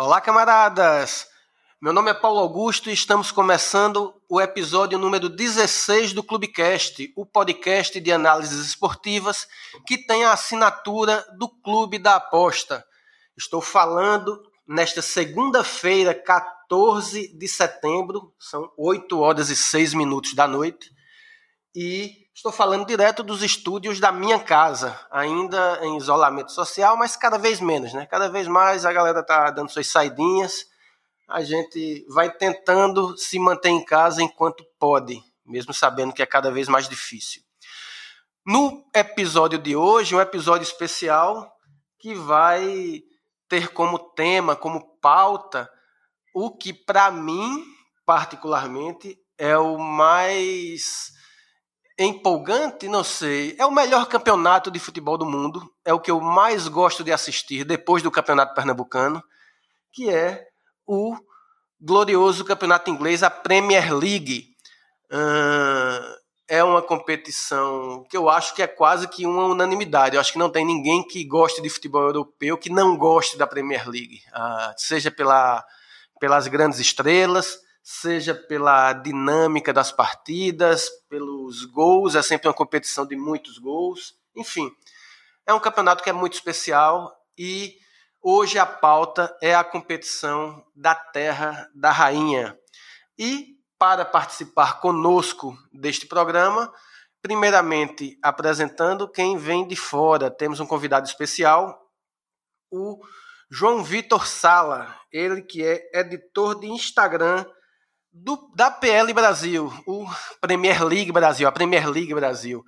Olá, camaradas! Meu nome é Paulo Augusto e estamos começando o episódio número 16 do Clubecast, o podcast de análises esportivas que tem a assinatura do Clube da Aposta. Estou falando nesta segunda-feira, 14 de setembro, são 8 horas e 6 minutos da noite, e estou falando direto dos estúdios da minha casa, ainda em isolamento social, mas cada vez menos, né? Cada vez mais a galera tá dando suas saidinhas, a gente vai tentando se manter em casa enquanto pode, mesmo sabendo que é cada vez mais difícil. No episódio de hoje, um episódio especial que vai ter como tema, como pauta, o que para mim, particularmente, é o mais empolgante, não sei. É o melhor campeonato de futebol do mundo. É o que eu mais gosto de assistir depois do campeonato pernambucano, que é o glorioso campeonato inglês, a Premier League. Uh, é uma competição que eu acho que é quase que uma unanimidade. Eu acho que não tem ninguém que goste de futebol europeu que não goste da Premier League, uh, seja pela, pelas grandes estrelas, seja pela dinâmica das partidas, pelos gols, é sempre uma competição de muitos gols. Enfim, é um campeonato que é muito especial e hoje a pauta é a competição da Terra da Rainha. E para participar conosco deste programa, primeiramente apresentando quem vem de fora, temos um convidado especial, o João Vitor Sala, ele que é editor de Instagram do, da PL Brasil, o Premier League Brasil, a Premier League Brasil.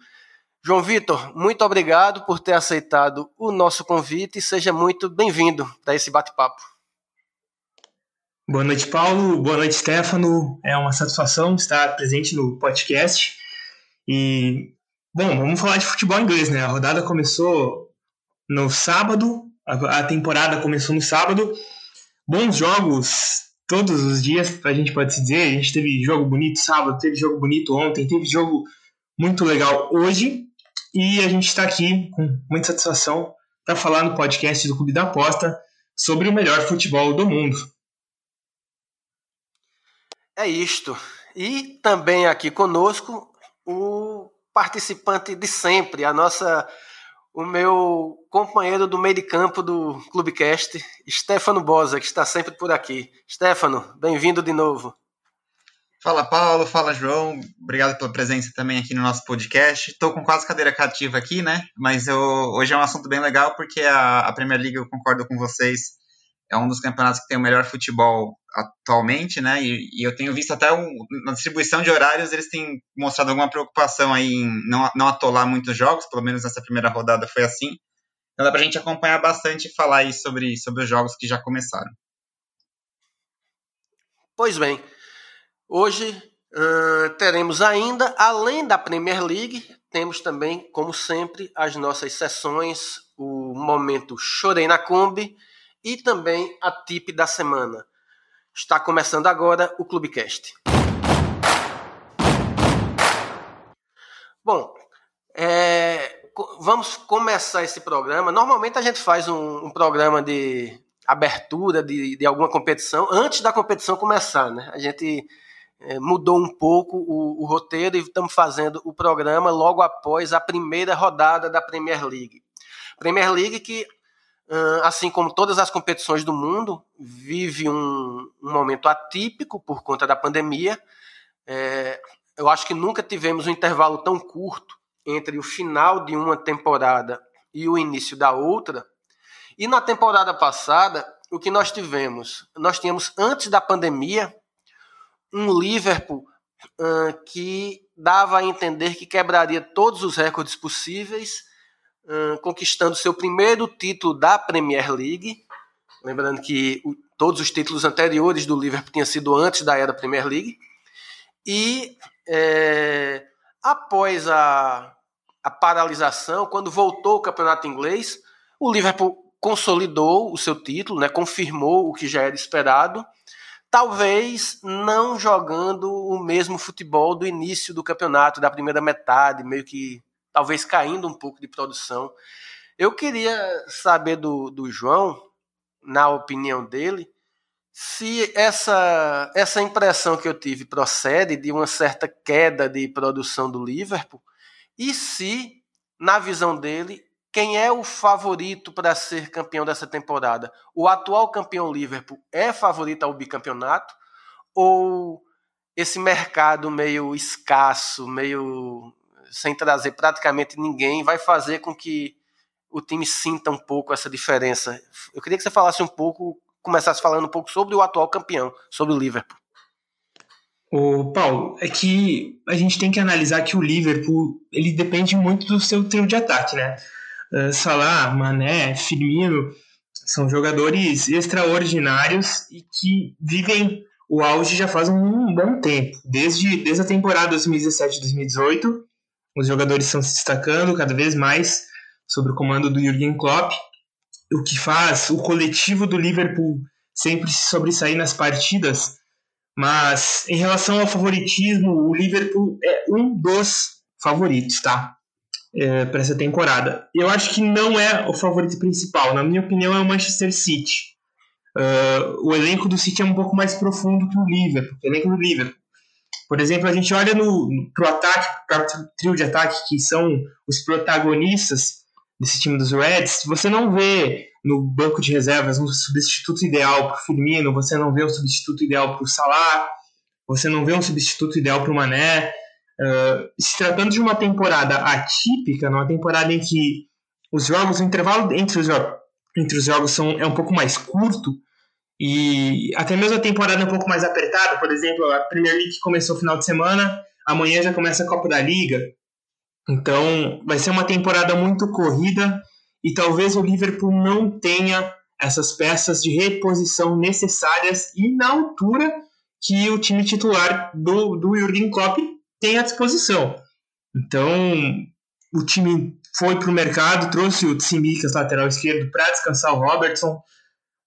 João Vitor, muito obrigado por ter aceitado o nosso convite e seja muito bem-vindo a esse bate-papo. Boa noite, Paulo. Boa noite, Stefano. É uma satisfação estar presente no podcast. E, bom, vamos falar de futebol inglês, né? A rodada começou no sábado, a temporada começou no sábado. Bons jogos todos os dias, a gente pode se dizer. A gente teve jogo bonito sábado, teve jogo bonito ontem, teve jogo muito legal hoje. E a gente está aqui com muita satisfação para falar no podcast do Clube da Aposta sobre o melhor futebol do mundo. É isto. E também aqui conosco o participante de sempre, a nossa o meu companheiro do meio de campo do Clubecast, Stefano Bosa, que está sempre por aqui. Stefano, bem-vindo de novo. Fala Paulo, fala João, obrigado pela presença também aqui no nosso podcast. Estou com quase cadeira cativa aqui, né? Mas eu, hoje é um assunto bem legal porque a, a Premier League, eu concordo com vocês, é um dos campeonatos que tem o melhor futebol atualmente, né? E, e eu tenho visto até um, na distribuição de horários eles têm mostrado alguma preocupação aí em não, não atolar muitos jogos, pelo menos nessa primeira rodada foi assim. Então dá pra gente acompanhar bastante e falar aí sobre, sobre os jogos que já começaram. Pois bem, hoje uh, teremos ainda, além da Premier League, temos também, como sempre, as nossas sessões, o momento Chorei na Kombi, e também a tip da semana. Está começando agora o Clubecast. Bom, é, vamos começar esse programa. Normalmente a gente faz um, um programa de abertura de, de, alguma competição antes da competição começar, né? A gente é, mudou um pouco o, o roteiro e estamos fazendo o programa logo após a primeira rodada da Premier League. Premier League que assim como todas as competições do mundo, vive um, um momento atípico por conta da pandemia. É, eu acho que nunca tivemos um intervalo tão curto entre o final de uma temporada e o início da outra. E na temporada passada, o que nós tivemos? Nós tínhamos, antes da pandemia, um Liverpool uh, que dava a entender que quebraria todos os recordes possíveis conquistando seu primeiro título da Premier League. Lembrando que o, todos os títulos anteriores do Liverpool tinham sido antes da era Premier League. E é, após a, a paralisação, quando voltou o campeonato inglês, o Liverpool consolidou o seu título, né, confirmou o que já era esperado, talvez não jogando o mesmo futebol do início do campeonato, da primeira metade, meio que talvez caindo um pouco de produção. Eu queria saber do, do João, na opinião dele, se essa, essa impressão que eu tive procede de uma certa queda de produção do Liverpool e se, na visão dele, quem é o favorito para ser campeão dessa temporada? O atual campeão Liverpool é favorito ao bicampeonato ou esse mercado meio escasso, meio sem trazer praticamente ninguém, vai fazer com que o time sinta um pouco essa diferença. Eu queria que você falasse um pouco, começasse falando um pouco sobre o atual campeão, sobre o Liverpool. O Paulo, é que a gente tem que analisar que o Liverpool ele depende muito do seu trio de ataque, né? Uh, Salah, Mané, Firmino são jogadores extraordinários e que vivem o auge já faz um bom tempo. Desde, desde a temporada 2017-2018, os jogadores estão se destacando cada vez mais sob o comando do Jürgen Klopp, o que faz o coletivo do Liverpool sempre se sobressair nas partidas. Mas em relação ao favoritismo, o Liverpool é um dos favoritos, tá? É, para essa temporada. Eu acho que não é o favorito principal. Na minha opinião, é o Manchester City. Uh, o elenco do City é um pouco mais profundo que o Liverpool, o elenco do Liverpool. Por exemplo, a gente olha no, pro ataque, para o trio de ataque, que são os protagonistas desse time dos Reds, você não vê no banco de reservas um substituto ideal para o Firmino, você não vê um substituto ideal para o Salah, você não vê um substituto ideal para o Mané. Uh, se tratando de uma temporada atípica, numa temporada em que os jogos, o intervalo entre os jogos entre os jogos são, é um pouco mais curto e até mesmo a temporada um pouco mais apertada. Por exemplo, a Premier League começou no final de semana, amanhã já começa a Copa da Liga. Então vai ser uma temporada muito corrida e talvez o Liverpool não tenha essas peças de reposição necessárias e na altura que o time titular do, do Jurgen Klopp tem à disposição. Então, o time foi para o mercado, trouxe o Tsimikas, lateral esquerdo, para descansar o Robertson,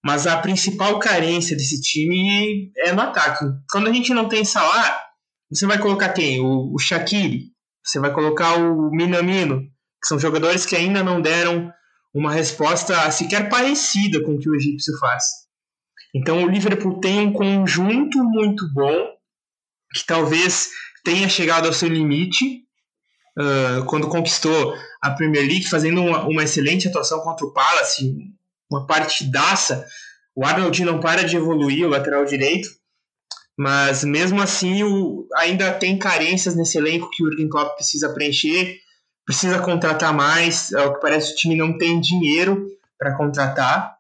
mas a principal carência desse time é no ataque. Quando a gente não tem Salah, você vai colocar quem? O, o Shaqiri, você vai colocar o Minamino, que são jogadores que ainda não deram uma resposta sequer parecida com o que o egípcio faz. Então o Liverpool tem um conjunto muito bom, que talvez tenha chegado ao seu limite, uh, quando conquistou a Premier League, fazendo uma, uma, excelente atuação contra o Palace, uma partidaça. O Arnold não para de evoluir, o lateral direito, mas mesmo assim o, ainda tem carências nesse elenco que o Jurgen Klopp precisa preencher, precisa contratar mais, ao que parece o time não tem dinheiro para contratar.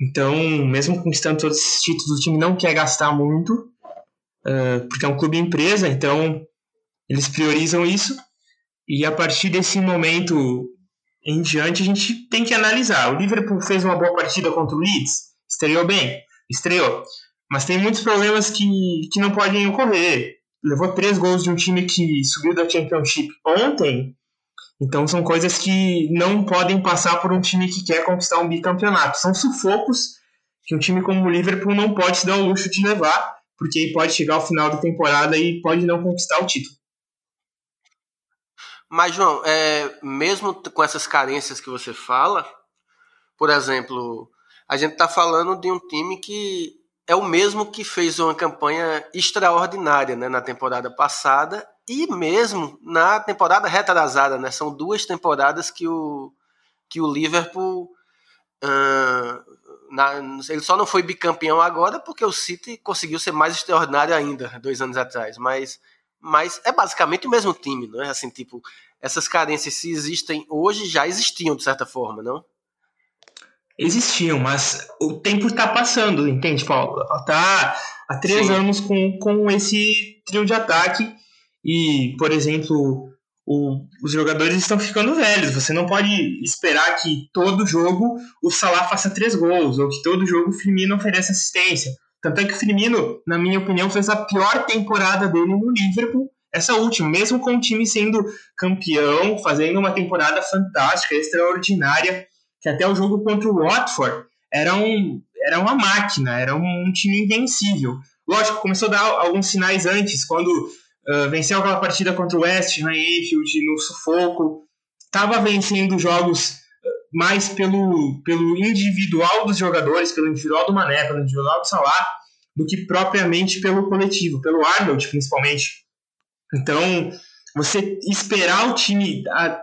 Então, mesmo conquistando todos esses títulos, o time não quer gastar muito, uh, porque é um clube empresa, então eles priorizam isso. E a partir desse momento em diante, a gente tem que analisar. O Liverpool fez uma boa partida contra o Leeds, estreou bem, estreou. Mas tem muitos problemas que, que não podem ocorrer. Levou três gols de um time que subiu da Championship ontem. Então são coisas que não podem passar por um time que quer conquistar um bicampeonato. São sufocos que um time como o Liverpool não pode se dar o luxo de levar, porque aí pode chegar ao final da temporada e pode não conquistar o título. Mas, João, é, mesmo com essas carências que você fala, por exemplo, a gente está falando de um time que é o mesmo que fez uma campanha extraordinária né, na temporada passada e mesmo na temporada retrasada. Né, são duas temporadas que o, que o Liverpool. Uh, na, ele só não foi bicampeão agora porque o City conseguiu ser mais extraordinário ainda, dois anos atrás. Mas mas é basicamente o mesmo time, não é? Assim, tipo, essas carências se existem hoje já existiam de certa forma, não? Existiam, mas o tempo está passando, entende, Paulo? Tá há três Sim. anos com, com esse trio de ataque e, por exemplo, o, os jogadores estão ficando velhos. Você não pode esperar que todo jogo o Salah faça três gols ou que todo jogo o Firmino ofereça assistência. Tanto é que o Firmino, na minha opinião, fez a pior temporada dele no Liverpool, essa última, mesmo com o time sendo campeão, fazendo uma temporada fantástica, extraordinária, que até o jogo contra o Watford era, um, era uma máquina, era um time invencível. Lógico, começou a dar alguns sinais antes, quando uh, venceu aquela partida contra o West Ham Anfield no sufoco, estava vencendo jogos mais pelo, pelo individual dos jogadores, pelo individual do Mané, pelo individual do Salah, do que propriamente pelo coletivo, pelo Arnold principalmente. Então, você esperar o time a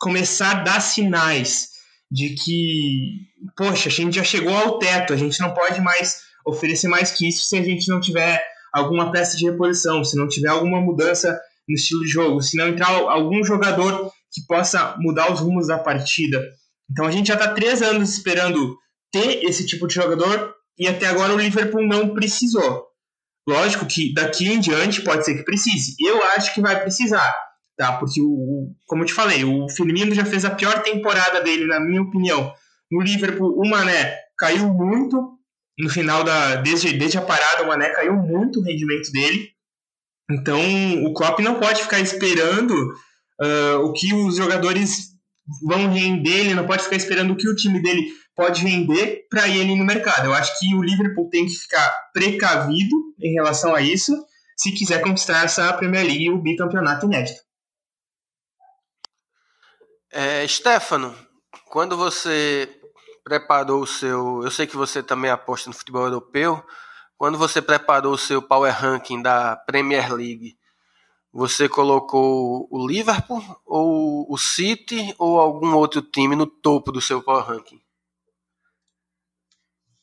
começar a dar sinais de que, poxa, a gente já chegou ao teto, a gente não pode mais oferecer mais que isso se a gente não tiver alguma peça de reposição, se não tiver alguma mudança no estilo de jogo, se não entrar algum jogador que possa mudar os rumos da partida. Então a gente já está três anos esperando ter esse tipo de jogador e até agora o Liverpool não precisou. Lógico que daqui em diante pode ser que precise. Eu acho que vai precisar, tá? Porque o, como eu te falei, o Firmino já fez a pior temporada dele, na minha opinião. No Liverpool, o Mané caiu muito no final da desde, desde a parada, o Mané caiu muito o rendimento dele. Então, o Klopp não pode ficar esperando uh, o que os jogadores vão render, ele não pode ficar esperando o que o time dele pode vender para ele no mercado. Eu acho que o Liverpool tem que ficar precavido em relação a isso, se quiser conquistar essa Premier League e o bicampeonato inédito. É, Stefano, quando você preparou o seu. Eu sei que você também aposta no futebol europeu. Quando você preparou o seu Power Ranking da Premier League, você colocou o Liverpool ou o City ou algum outro time no topo do seu Power Ranking?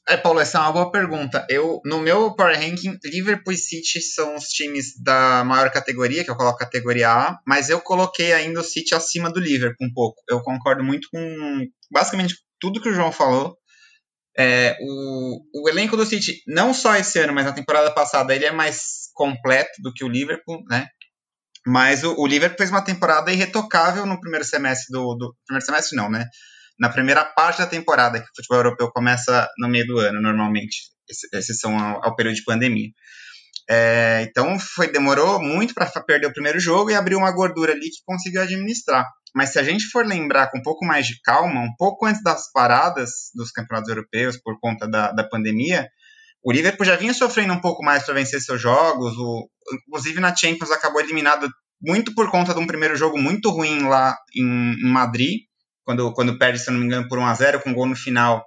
É, Paulo, essa é uma boa pergunta. Eu, no meu Power Ranking, Liverpool e City são os times da maior categoria, que eu coloco categoria A, mas eu coloquei ainda o City acima do Liverpool um pouco. Eu concordo muito com basicamente tudo que o João falou. É, o, o elenco do City, não só esse ano, mas na temporada passada, ele é mais completo do que o Liverpool, né? Mas o, o, Liverpool fez uma temporada irretocável no primeiro semestre do, do, Primeiro semestre não, né? Na primeira parte da temporada, que o futebol europeu começa no meio do ano, normalmente. Esses são ao, ao período de pandemia. É, então foi, demorou muito para perder o primeiro jogo e abriu uma gordura ali que conseguiu administrar. Mas se a gente for lembrar com um pouco mais de calma, um pouco antes das paradas dos campeonatos europeus por conta da, da pandemia, o Liverpool já vinha sofrendo um pouco mais para vencer seus jogos. O, inclusive na Champions acabou eliminado muito por conta de um primeiro jogo muito ruim lá em, Madrid, quando, quando perde, se não me engano, por 1 a 0 com um gol no final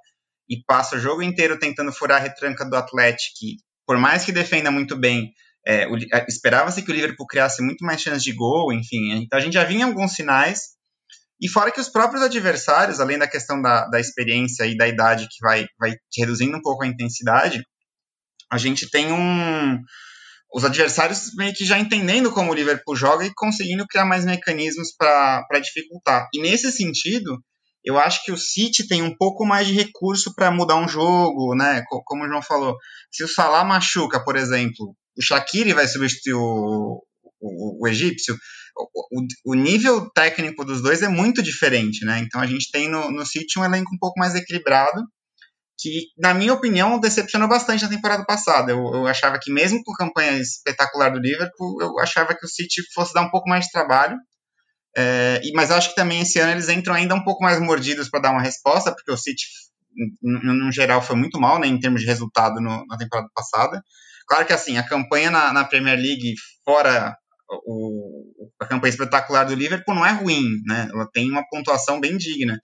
e passa o jogo inteiro tentando furar a retranca do Atlético, por mais que defenda muito bem, é, esperava-se que o Liverpool criasse muito mais chances de gol, enfim. Então a gente já vinha alguns sinais. E fora que os próprios adversários, além da questão da, da experiência e da idade que vai, vai reduzindo um pouco a intensidade, a gente tem um os adversários meio que já entendendo como o Liverpool joga e conseguindo criar mais mecanismos para dificultar. E nesse sentido, eu acho que o City tem um pouco mais de recurso para mudar um jogo, né? Como o João falou, se o Salah machuca, por exemplo, o Shaqiri vai substituir o, o, o egípcio. O, o, nível técnico dos dois é muito diferente, né? Então a gente tem no, no City um elenco um pouco mais equilibrado que, na minha opinião, decepcionou bastante na temporada passada. Eu, eu, achava que, mesmo com a campanha espetacular do Liverpool, eu achava que o City fosse dar um pouco mais de trabalho. É, mas acho que também esse ano eles entram ainda um pouco mais mordidos para dar uma resposta, porque o City, no, geral, foi muito mal né, em termos de resultado no, na temporada passada. Claro que assim, a campanha na, na Premier League, fora o, a campanha espetacular do Liverpool, não é ruim, né? Ela tem uma pontuação bem digna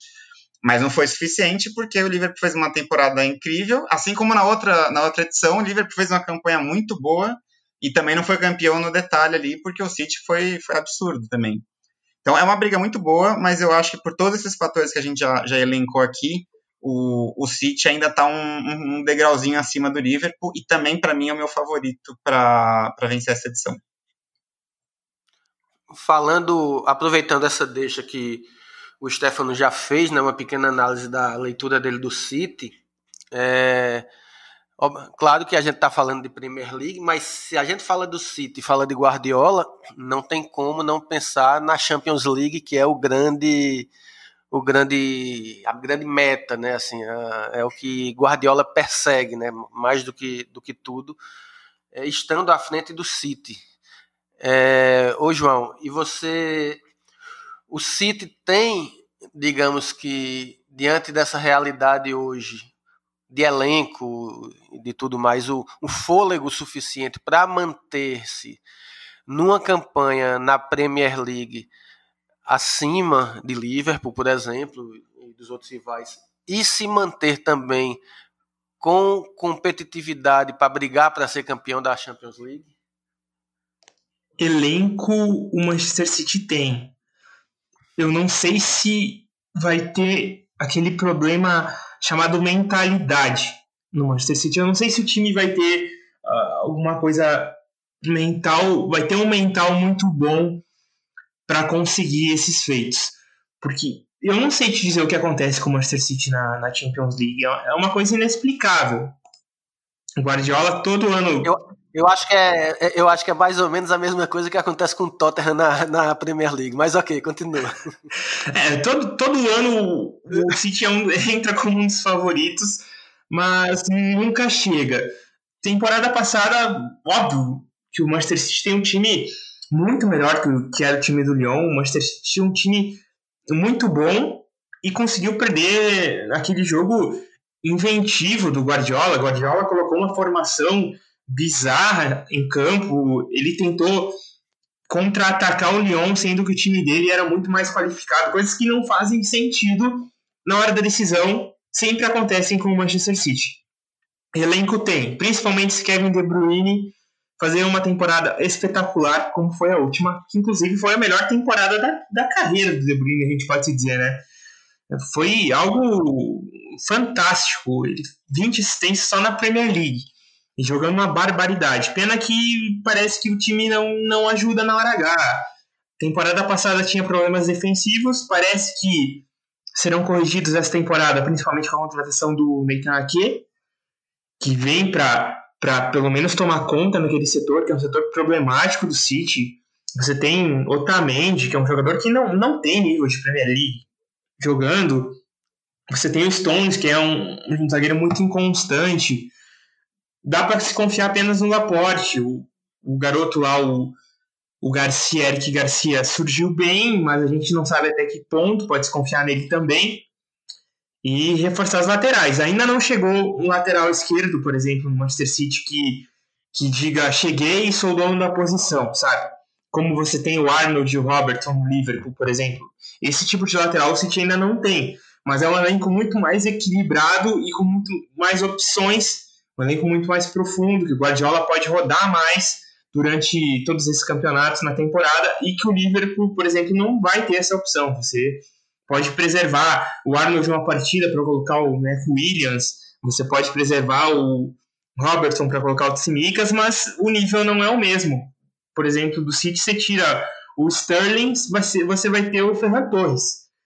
mas não foi suficiente porque o Liverpool fez uma temporada incrível, assim como na outra, na outra edição, o Liverpool fez uma campanha muito boa e também não foi campeão no detalhe ali, porque o City foi, foi absurdo também. Então é uma briga muito boa, mas eu acho que por todos esses fatores que a gente já, já elencou aqui, o, o City ainda está um, um degrauzinho acima do Liverpool e também para mim é o meu favorito para vencer essa edição. Falando, aproveitando essa deixa que o Stefano já fez, né, uma pequena análise da leitura dele do City. É, claro que a gente está falando de Premier League, mas se a gente fala do City fala de Guardiola, não tem como não pensar na Champions League, que é o grande o grande a grande meta, né? Assim, é, é o que Guardiola persegue, né? Mais do que do que tudo, é, estando à frente do City. É, ô João, e você o City tem, digamos que, diante dessa realidade hoje, de elenco e de tudo mais, o, o fôlego suficiente para manter-se numa campanha na Premier League acima de Liverpool, por exemplo, e dos outros rivais e se manter também com competitividade para brigar para ser campeão da Champions League? Elenco o Manchester City tem. Eu não sei se vai ter aquele problema chamado mentalidade no Manchester City. Eu não sei se o time vai ter uh, alguma coisa mental, vai ter um mental muito bom para conseguir esses feitos. Porque eu não sei te dizer o que acontece com o Manchester City na, na Champions League. É, é uma coisa inexplicável. O Guardiola todo ano. Eu, eu, acho que é, é, eu acho que é mais ou menos a mesma coisa que acontece com o Tottenham na, na Premier League. Mas ok, continua. É, todo, todo ano o City é um, entra como um dos favoritos, mas nunca chega. Temporada passada, óbvio que o Manchester City tem um time muito melhor que, que era o time do Lyon. O Manchester City tinha um time muito bom e conseguiu perder aquele jogo inventivo do Guardiola. Guardiola colocou uma formação bizarra em campo. Ele tentou contra-atacar o Lyon, sendo que o time dele era muito mais qualificado. Coisas que não fazem sentido na hora da decisão, sempre acontecem com o Manchester City. Elenco tem, principalmente se Kevin De Bruyne fazer uma temporada espetacular, como foi a última, que inclusive foi a melhor temporada da, da carreira do De Bruyne, a gente pode dizer, né? Foi algo fantástico. 20 assistências só na Premier League. Jogando uma barbaridade. Pena que parece que o time não, não ajuda na hora H. Temporada passada tinha problemas defensivos, parece que serão corrigidos essa temporada, principalmente com a contratação do Nathan Ake, que vem para pelo menos tomar conta naquele setor, que é um setor problemático do City. Você tem Otamendi, que é um jogador que não, não tem nível de Premier League jogando. Você tem o Stones, que é um, um zagueiro muito inconstante. Dá para se confiar apenas no Laporte. O, o garoto lá, o, o Garcia, Eric Garcia, surgiu bem, mas a gente não sabe até que ponto pode se confiar nele também e reforçar as laterais. Ainda não chegou um lateral esquerdo, por exemplo, no Manchester City que, que diga cheguei e sou dono da posição, sabe? Como você tem o Arnold e o Robertson no Liverpool, por exemplo. Esse tipo de lateral o City ainda não tem, mas é um elenco muito mais equilibrado e com muito mais opções, um elenco muito mais profundo, que o Guardiola pode rodar mais durante todos esses campeonatos na temporada e que o Liverpool, por exemplo, não vai ter essa opção. Você pode preservar o Arnold de uma partida para colocar o Mac Williams, você pode preservar o Robertson para colocar o Tsimikas, mas o nível não é o mesmo. Por exemplo, do City você tira o Sterling, você vai ter o Ferran Torres,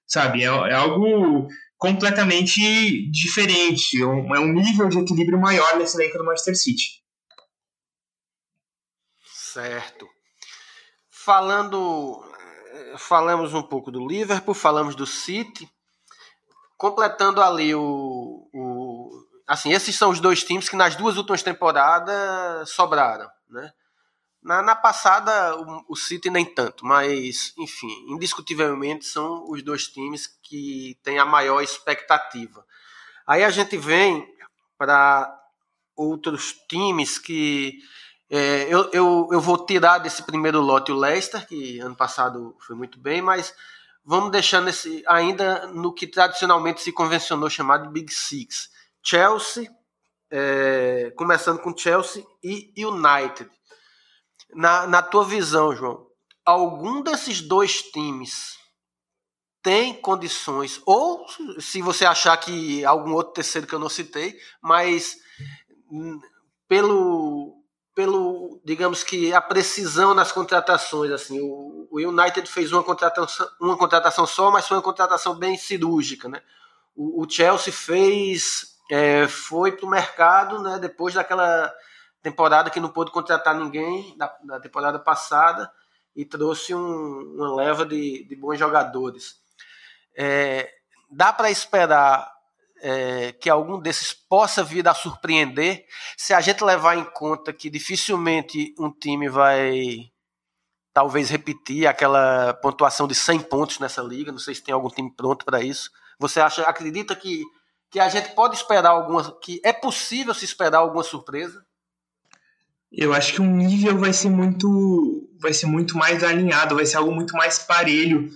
sabe? É, é algo completamente diferente, é um, é um nível de equilíbrio maior nesse elenco do Manchester City. Certo. Falando falamos um pouco do Liverpool, falamos do City, completando ali o, o, assim, esses são os dois times que nas duas últimas temporadas sobraram, né? Na, na passada o, o, City nem tanto, mas enfim, indiscutivelmente são os dois times que têm a maior expectativa. Aí a gente vem para outros times que é, eu, eu, eu vou tirar desse primeiro lote o Leicester, que ano passado foi muito bem, mas vamos deixando esse, ainda no que tradicionalmente se convencionou chamado Big Six. Chelsea, é, começando com Chelsea e United. Na, na tua visão, João, algum desses dois times tem condições, ou se você achar que algum outro terceiro que eu não citei, mas hum, pelo pelo, digamos que a precisão nas contratações, assim, o, o United fez uma contratação, uma contratação só, mas foi uma contratação bem cirúrgica, né? O, o Chelsea fez, é, foi para o mercado, né? Depois daquela temporada que não pôde contratar ninguém da, da temporada passada e trouxe um, uma leva de, de bons jogadores. É, dá para esperar é, que algum desses possa vir a surpreender, se a gente levar em conta que dificilmente um time vai talvez repetir aquela pontuação de 100 pontos nessa liga, não sei se tem algum time pronto para isso. Você acha, acredita que, que a gente pode esperar alguma, que é possível se esperar alguma surpresa? Eu acho que o nível vai ser muito vai ser muito mais alinhado, vai ser algo muito mais parelho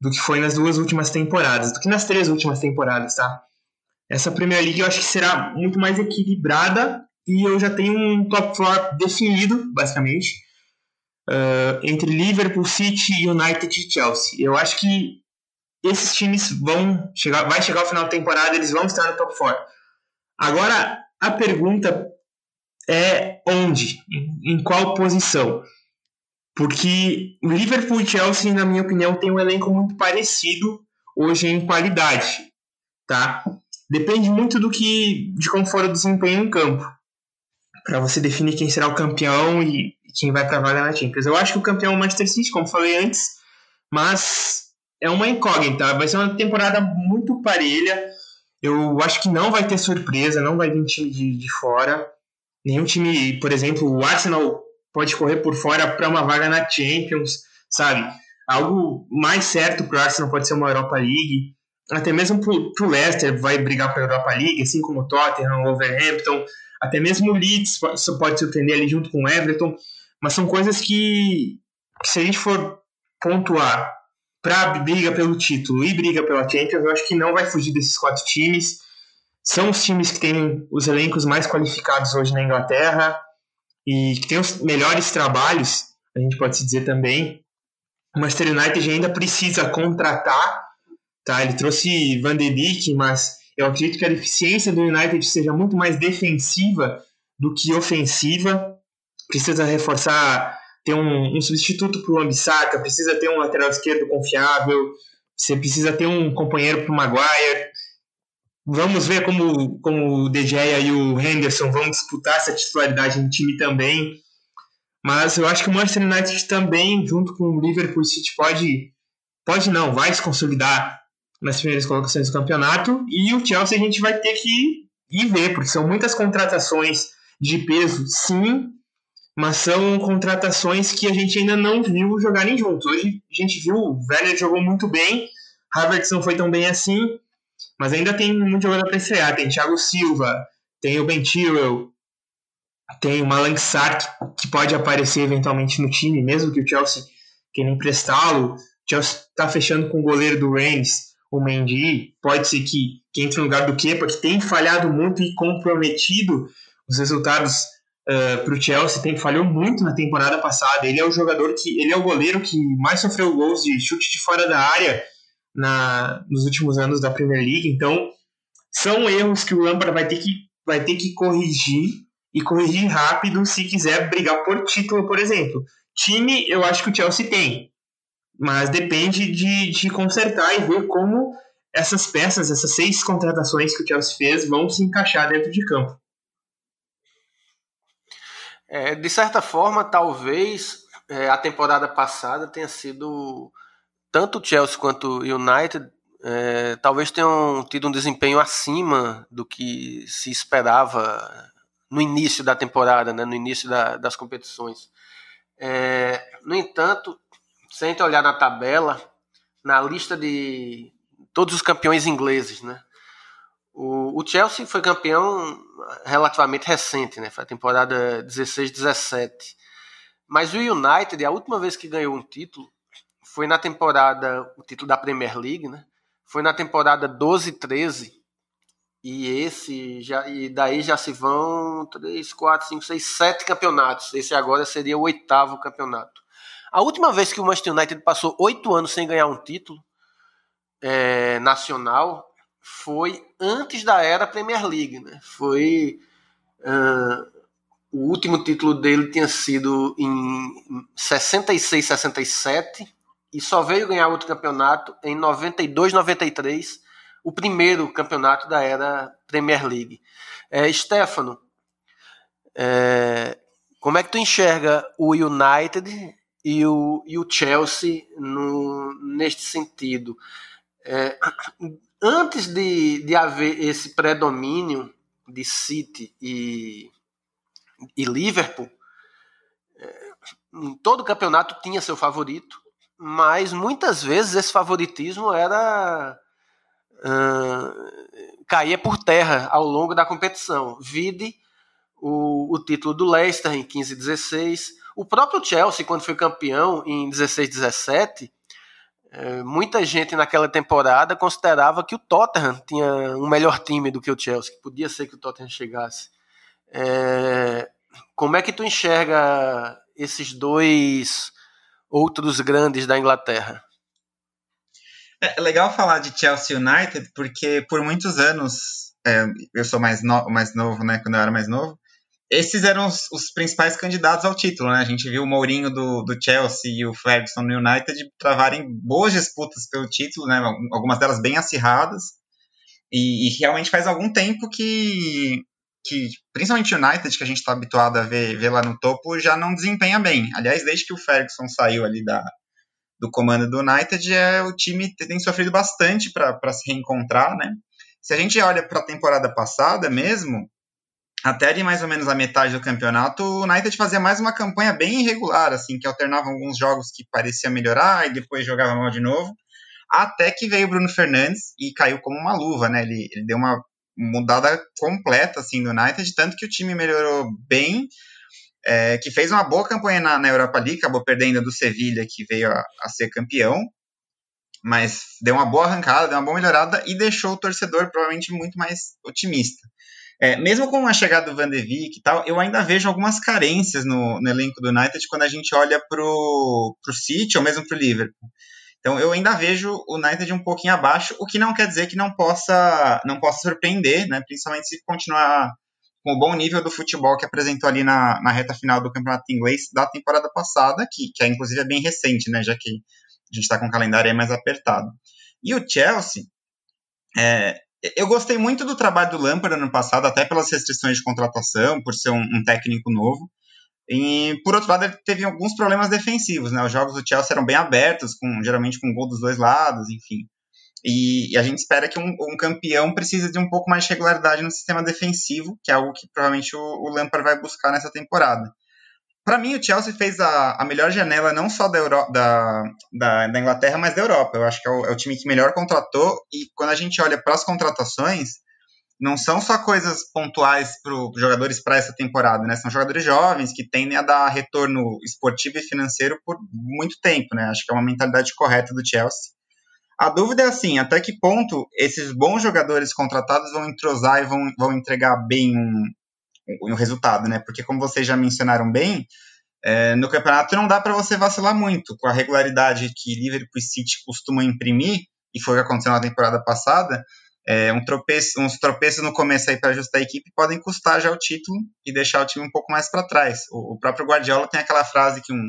do que foi nas duas últimas temporadas, do que nas três últimas temporadas, tá? Essa Premier League eu acho que será muito mais equilibrada e eu já tenho um top 4 definido, basicamente, uh, entre Liverpool, City, United e Chelsea. Eu acho que esses times vão chegar, vai chegar ao final da temporada, eles vão estar no top 4. Agora, a pergunta é onde? Em, qual posição? Porque Liverpool e Chelsea, na minha opinião, tem um elenco muito parecido hoje em qualidade, tá? Depende muito do que de como for o desempenho em campo, para você definir quem será o campeão e quem vai para a vaga na Champions. Eu acho que o campeão é o Manchester City, como falei antes, mas é uma incógnita. Vai ser uma temporada muito parelha. Eu acho que não vai ter surpresa, não vai vir time de, de fora. Nenhum time, por exemplo, o Arsenal pode correr por fora para uma vaga na Champions, sabe? Algo mais certo para o Arsenal pode ser uma Europa League. Até mesmo para o Leicester vai brigar para a Europa League, assim como o Tottenham, o Wolverhampton. Até mesmo o Leeds pode surpreender ali junto com o Everton. Mas são coisas que, que se a gente for pontuar para briga pelo título e briga pela Champions, eu acho que não vai fugir desses quatro times. São os times que têm os elencos mais qualificados hoje na Inglaterra e que têm os melhores trabalhos, a gente pode se dizer também. O Manchester United ainda precisa contratar, tá? Ele trouxe Van de Beek, mas eu acredito que a deficiência do United seja muito mais defensiva do que ofensiva. Precisa reforçar ter um, um substituto para o Ambissaca, precisa ter um lateral esquerdo confiável, você precisa ter um companheiro para o Maguire. Vamos ver como, como o De Gea e o Henderson vão disputar essa titularidade no time também. Mas eu acho que o Manchester United também, junto com o Liverpool City, pode, pode não, vai se consolidar nas primeiras colocações do campeonato. E o Chelsea a gente vai ter que ir ver, porque são muitas contratações de peso, sim, mas são contratações que a gente ainda não viu jogarem juntos. Hoje a gente viu, o Werner jogou muito bem, Havertz não foi tão bem assim, mas ainda tem muito jogador para estrear. Tem Thiago Silva, tem o Ben Chilwell, tem o Malang Sark, que pode aparecer eventualmente no time, mesmo que o Chelsea queira emprestá-lo. O Chelsea está fechando com o goleiro do Rennes, o Mendy. Pode ser que, que entre no lugar do Kepa, que tem falhado muito e comprometido os resultados uh, eh, para o Chelsea, tem, falhou muito na temporada passada. Ele é o jogador que. Ele é o goleiro que mais sofreu gols de chute de fora da área na, nos últimos anos da Premier League. Então, são erros que o Lampard vai ter que, vai ter que corrigir e corrigir rápido se quiser brigar por título, por exemplo. Time, eu acho que o Chelsea tem, mas depende de, de consertar e ver como essas peças, essas seis contratações que o Chelsea fez, vão se encaixar dentro de campo. É, de certa forma, talvez é, a temporada passada tenha sido tanto o Chelsea quanto o United é, talvez tenham tido um desempenho acima do que se esperava no início da temporada, né, no início da, das competições. É, no entanto, se a gente olhar na tabela, na lista de todos os campeões ingleses, né, o, o Chelsea foi campeão relativamente recente, né? Foi a temporada 16-17. Mas o United, a última vez que ganhou um título, foi na temporada, o título da Premier League, né? Foi na temporada 12-13. E esse já e daí já se vão 3, 4, 5, 6, 7 campeonatos. Esse agora seria o oitavo campeonato. A última vez que o Manchester United passou oito anos sem ganhar um título é, nacional foi antes da era Premier League, né? Foi uh, o último título dele tinha sido em 66, 67 e só veio ganhar outro campeonato em 92, 93, o primeiro campeonato da era Premier League. É, Stefano, é, como é que tu enxerga o United e o, e o Chelsea no, neste sentido? É, antes de, de haver esse predomínio de City e, e Liverpool, é, todo campeonato tinha seu favorito, mas muitas vezes esse favoritismo era uh, caía por terra ao longo da competição. Vide o, o título do Leicester em 15 16, o próprio Chelsea quando foi campeão em 16 17 É, muita gente naquela temporada considerava que o Tottenham tinha um melhor time do que o Chelsea, que podia ser que o Tottenham chegasse. É, como é que tu enxerga esses dois outros grandes da Inglaterra? É, é legal falar de Chelsea United porque por muitos anos, é, eu sou mais, no, mais novo, né, quando eu era mais novo, esses eram os, os, principais candidatos ao título, né? A gente viu o Mourinho do, do Chelsea e o Ferguson no United travarem boas disputas pelo título, né? Algumas delas bem acirradas. E, e realmente faz algum tempo que, que principalmente o United, que a gente está habituado a ver, ver lá no topo, já não desempenha bem. Aliás, desde que o Ferguson saiu ali da, do comando do United, é, o time tem sofrido bastante para se reencontrar, né? Se a gente olha para a temporada passada mesmo, até ali mais ou menos a metade do campeonato, o United fazia mais uma campanha bem irregular, assim, que alternava alguns jogos que parecia melhorar e depois jogava mal de novo, até que veio o Bruno Fernandes e caiu como uma luva, né? Ele, ele deu uma mudada completa, assim, do United, tanto que o time melhorou bem, é, que fez uma boa campanha na, na, Europa League, acabou perdendo do Sevilha, que veio a, a ser campeão, mas deu uma boa arrancada, deu uma boa melhorada e deixou o torcedor provavelmente muito mais otimista. É, mesmo com a chegada do Van de Beek e tal, eu ainda vejo algumas carências no, no elenco do United quando a gente olha pro, pro City ou mesmo pro Liverpool. Então eu ainda vejo o United um pouquinho abaixo, o que não quer dizer que não possa não possa surpreender, né? Principalmente se continuar com o bom nível do futebol que apresentou ali na, na reta final do campeonato inglês da temporada passada, que, que é, inclusive é bem recente, né? Já que a gente está com o calendário mais apertado. E o Chelsea, é, eu gostei muito do trabalho do Lampard ano passado, até pelas restrições de contratação, por ser um, um, técnico novo. E, por outro lado, ele teve alguns problemas defensivos, né? Os jogos do Chelsea eram bem abertos, com, geralmente com gol dos dois lados, enfim. E, e a gente espera que um, um, campeão precise de um pouco mais de regularidade no sistema defensivo, que é algo que provavelmente o, o Lampard vai buscar nessa temporada para mim, o Chelsea fez a, a melhor janela não só da, Euro, da, da, da, Inglaterra, mas da Europa. Eu acho que é o, é o time que melhor contratou. E quando a gente olha para as contratações, não são só coisas pontuais para jogadores para essa temporada, né? São jogadores jovens que tendem a dar retorno esportivo e financeiro por muito tempo, né? Acho que é uma mentalidade correta do Chelsea. A dúvida é assim, até que ponto esses bons jogadores contratados vão entrosar e vão, vão entregar bem um, o resultado, né? Porque como vocês já mencionaram bem, é, no campeonato não dá para você vacilar muito com a regularidade que Liverpool e City costumam imprimir e foi o que aconteceu na temporada passada. É, um tropeço, uns tropeços no começo aí para ajustar a equipe podem custar já o título e deixar o time um pouco mais para trás. O, o, próprio Guardiola tem aquela frase que um,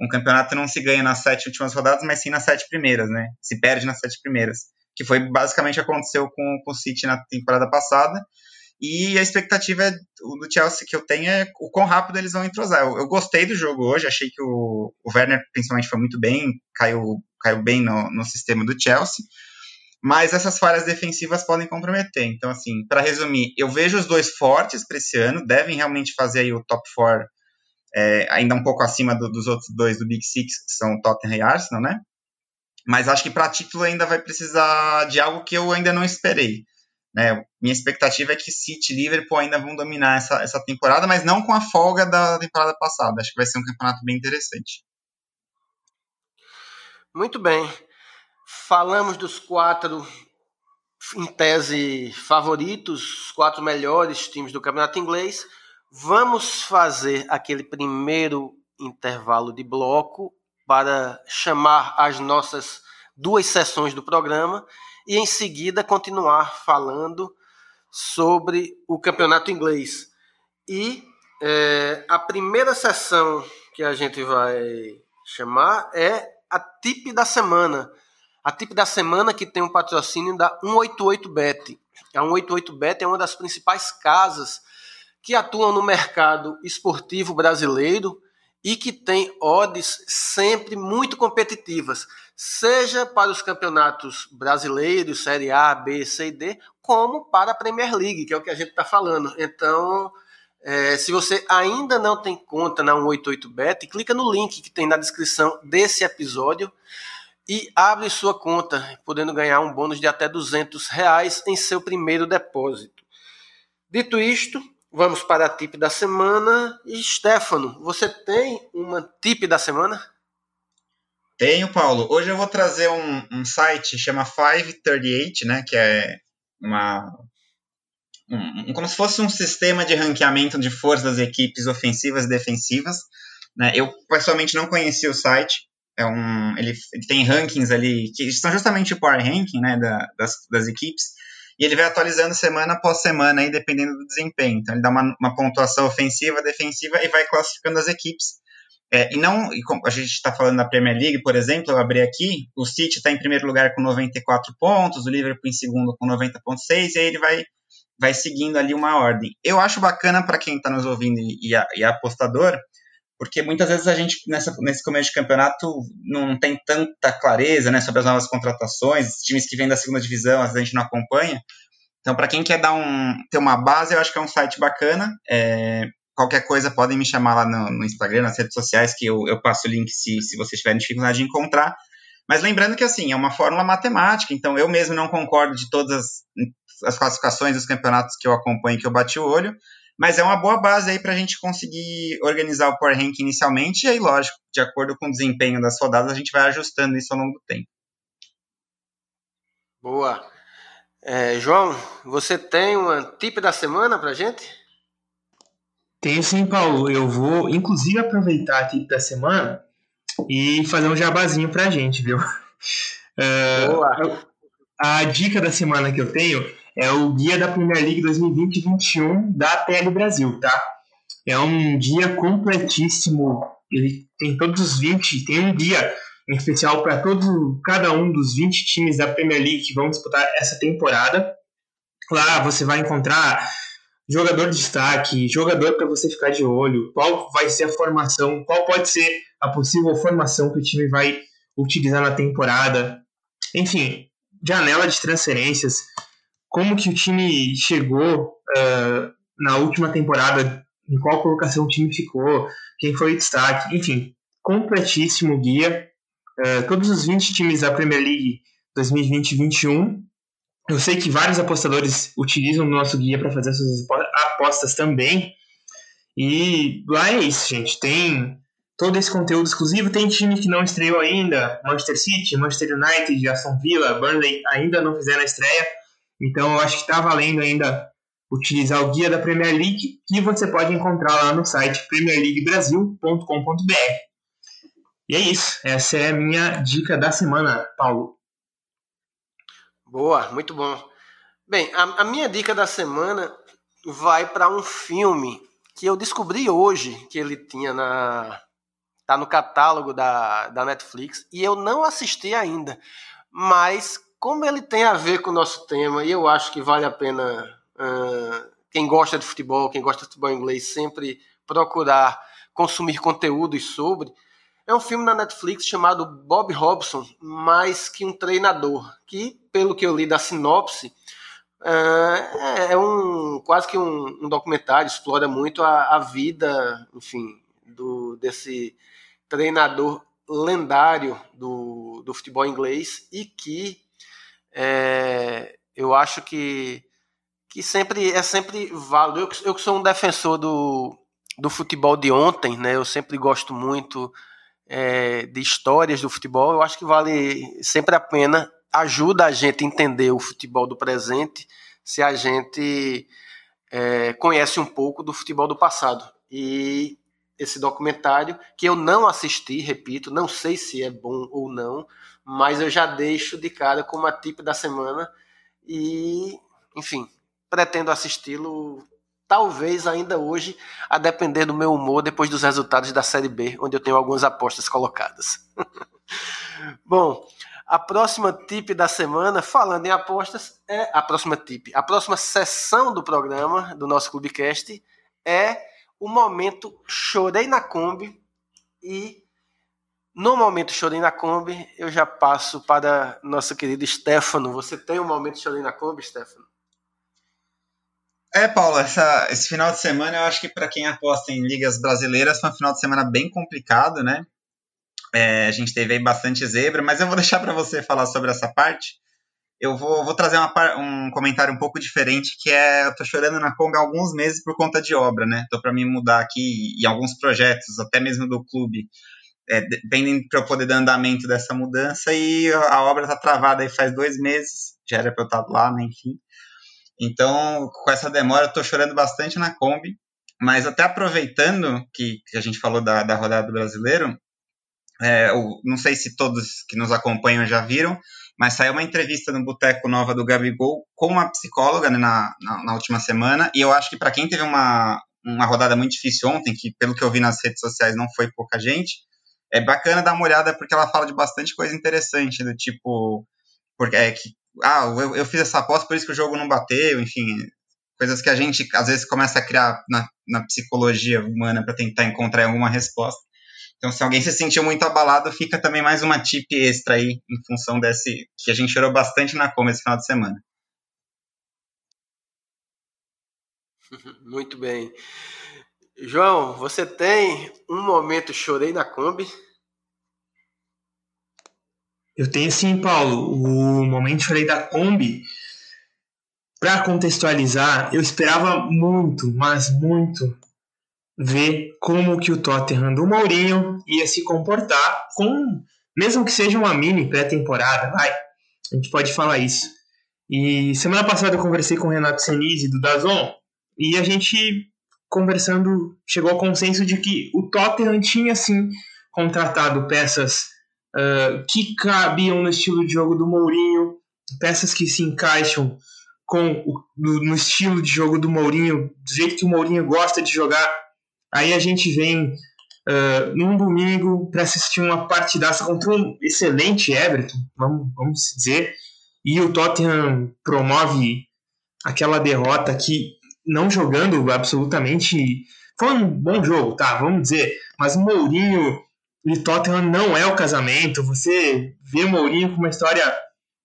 um campeonato não se ganha nas sete últimas rodadas, mas sim nas sete primeiras, né? Se perde nas sete primeiras, que foi basicamente aconteceu com, com o City na temporada passada e a expectativa é, do Chelsea que eu tenho é o quão rápido eles vão entrosar. Eu, eu gostei do jogo hoje, achei que o, o, Werner principalmente foi muito bem, caiu, caiu bem no, no sistema do Chelsea. Mas essas falhas defensivas podem comprometer. Então, assim, para resumir, eu vejo os dois fortes para esse ano, devem realmente fazer aí o top 4 é, ainda um pouco acima do, dos outros dois do Big Six, que são Tottenham e Arsenal, né? Mas acho que para título ainda vai precisar de algo que eu ainda não esperei. Né? Minha expectativa é que City e Liverpool ainda vão dominar essa, essa temporada, mas não com a folga da temporada passada. Acho que vai ser um campeonato bem interessante. Muito bem. Falamos dos quatro, em tese, favoritos, os quatro melhores times do campeonato inglês. Vamos fazer aquele primeiro intervalo de bloco para chamar as nossas duas sessões do programa e em seguida continuar falando sobre o campeonato inglês. E é, a primeira sessão que a gente vai chamar é a tip da semana. A tip da semana que tem um patrocínio da 188bet. A 188bet é uma das principais casas que atuam no mercado esportivo brasileiro e que tem odds sempre muito competitivas seja para os campeonatos brasileiros, Série A, B, C e D, como para a Premier League, que é o que a gente está falando. Então, é, se você ainda não tem conta na 188bet, clica no link que tem na descrição desse episódio e abre sua conta, podendo ganhar um bônus de até 200 reais em seu primeiro depósito. Dito isto, vamos para a tip da semana. E Stefano, você tem uma tip da semana? Tenho, Paulo. Hoje eu vou trazer um, um site chama 538, né? Que é uma. Um, como se fosse um sistema de ranqueamento de forças das equipes ofensivas e defensivas. Né? Eu pessoalmente não conhecia o site. É um, ele, ele tem rankings ali que são justamente o power ranking né, da, das, das equipes e ele vai atualizando semana após semana, aí, dependendo do desempenho. Então, ele dá uma, uma pontuação ofensiva, defensiva e vai classificando as equipes. É, e não, e a gente está falando da Premier League, por exemplo, eu abri aqui, o City está em primeiro lugar com 94 pontos, o Liverpool em segundo com 90,6, e aí ele vai, vai seguindo ali uma ordem. Eu acho bacana para quem está nos ouvindo e, e, e é apostador, porque muitas vezes a gente, nessa, nesse começo de campeonato, não tem tanta clareza né, sobre as novas contratações, times que vêm da segunda divisão, às vezes a gente não acompanha. Então, para quem quer dar um, ter uma base, eu acho que é um site bacana. É, qualquer coisa, podem me chamar lá no, no, Instagram, nas redes sociais, que eu, eu passo o link se, se vocês tiverem dificuldade de encontrar. Mas lembrando que, assim, é uma fórmula matemática, então eu mesmo não concordo de todas as, as classificações dos campeonatos que eu acompanho, que eu bati o olho, mas é uma boa base aí para a gente conseguir organizar o Power Rank inicialmente, e aí, lógico, de acordo com o desempenho das rodadas, a gente vai ajustando isso ao longo do tempo. Boa. É, João, você tem uma tip da semana para gente? Tenho sim, Paulo. Eu vou, inclusive, aproveitar a tip da semana e fazer um jabazinho para a gente, viu? É, Boa. A dica da semana que eu tenho é o guia da Premier League 2020-21 da PL Brasil, tá? É um guia completíssimo. Ele tem todos os 20, tem um guia em especial para todo cada um dos 20 times da Premier League que vão disputar essa temporada. Lá você vai encontrar jogador de destaque, jogador para você ficar de olho, qual vai ser a formação, qual pode ser a possível formação que o time vai utilizar na temporada. Enfim, janela de transferências, como que o time chegou uh, na última temporada, em qual colocação o time ficou, quem foi o destaque, enfim, completíssimo guia. Uh, todos os 20 times da Premier League 2020-21. Eu sei que vários apostadores utilizam o nosso guia para fazer suas apostas também. E lá é isso, gente. Tem todo esse conteúdo exclusivo. Tem time que não estreou ainda: Manchester City, Manchester United, Aston Villa, Burnley ainda não fizeram a estreia. Então eu acho que está valendo ainda utilizar o guia da Premier League que você pode encontrar lá no site premierleaguebrasil.com.br. E é isso, essa é a minha dica da semana, Paulo. Boa, muito bom. Bem, a, a minha dica da semana vai para um filme que eu descobri hoje que ele tinha na tá no catálogo da, da Netflix e eu não assisti ainda, mas como ele tem a ver com o nosso tema, e eu acho que vale a pena uh, quem gosta de futebol, quem gosta de futebol inglês, sempre procurar consumir conteúdos sobre. É um filme na Netflix chamado Bob Robson, mais que um treinador, que, pelo que eu li da sinopse, uh, é um quase que um, um documentário, explora muito a, a vida, enfim, do, desse treinador lendário do, do futebol inglês e que é, eu acho que, que sempre é sempre válido. Eu, eu que sou um defensor do, do futebol de ontem, né? Eu sempre gosto muito é, de histórias do futebol. Eu acho que vale sempre a pena, ajuda a gente a entender o futebol do presente se a gente é, conhece um pouco do futebol do passado. E esse documentário, que eu não assisti, repito, não sei se é bom ou não, mas eu já deixo de cara como a tip da semana e, enfim, pretendo assisti-lo talvez ainda hoje, a depender do meu humor depois dos resultados da Série B, onde eu tenho algumas apostas colocadas. Bom, a próxima tip da semana, falando em apostas, é a próxima tip. A próxima sessão do programa do nosso Clubecast é o momento Chorei na Kombi e no momento Chorei na Kombi, eu já passo para nosso querido Stefano. Você tem um momento Chorei na Kombi, Stefano? É, Paulo, essa, esse final de semana eu acho que para quem aposta em ligas brasileiras foi um final de semana bem complicado, né? É, a gente teve aí bastante zebra, mas eu vou deixar para você falar sobre essa parte. Eu vou, vou trazer uma, um comentário um pouco diferente, que é, eu tô chorando na Kombi há alguns meses por conta de obra, né? Tô para me mudar aqui em alguns projetos, até mesmo do clube é, para eu poder dar andamento dessa mudança e a obra está travada aí faz dois meses, já era para eu estar tá lá, né, enfim. Então, com essa demora, eu estou chorando bastante na Kombi, mas até aproveitando que, que a gente falou da, da rodada do brasileiro, é, eu, não sei se todos que nos acompanham já viram, mas saiu uma entrevista no Boteco Nova do Gabigol com uma psicóloga né, na, na, na, última semana, e eu acho que para quem teve uma, uma rodada muito difícil ontem, que pelo que eu vi nas redes sociais não foi pouca gente, é bacana dar uma olhada porque ela fala de bastante coisa interessante, do tipo, porque é que, ah, eu, eu fiz essa aposta, por isso que o jogo não bateu, enfim, coisas que a gente às vezes começa a criar na, na psicologia humana para tentar encontrar alguma resposta. Então, se alguém se sentiu muito abalado, fica também mais uma tip extra aí, em função desse que a gente chorou bastante na coma esse final de semana. Muito bem. João, você tem um momento chorei na Kombi? Eu tenho sim, Paulo. O momento chorei da Kombi. Para contextualizar, eu esperava muito, mas muito, ver como que o Tottenham do Mourinho ia se comportar com, mesmo que seja uma mini pré-temporada, vai. A gente pode falar isso. E semana passada eu conversei com o Renato Senise do Dazon e a gente conversando, chegou ao consenso de que o Tottenham tinha sim contratado peças uh, que cabiam no estilo de jogo do Mourinho, peças que se encaixam com o, no, no, estilo de jogo do Mourinho, do jeito que o Mourinho gosta de jogar. Aí a gente vem uh, num domingo para assistir uma partidaça contra um excelente Everton, vamos, vamos dizer, e o Tottenham promove aquela derrota que não jogando absolutamente. Foi um bom jogo, tá? Vamos dizer. Mas Mourinho e Tottenham não é o casamento. Você vê Mourinho com uma história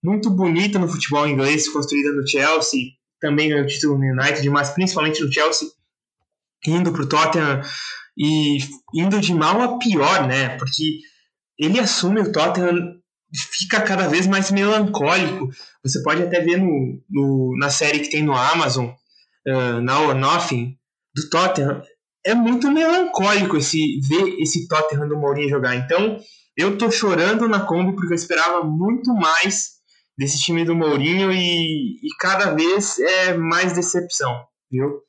muito bonita no futebol inglês, construída no Chelsea, também ganhou título no United, mas principalmente no Chelsea, indo para o Tottenham e indo de mal a pior, né? Porque ele assume o Tottenham fica cada vez mais melancólico. Você pode até ver no, no na série que tem no Amazon, uh, Now or Nothing, do Tottenham, é muito melancólico esse ver esse Tottenham do Mourinho jogar. Então, eu tô chorando na Kombi porque eu esperava muito mais desse time do Mourinho e, e cada vez é mais decepção, viu?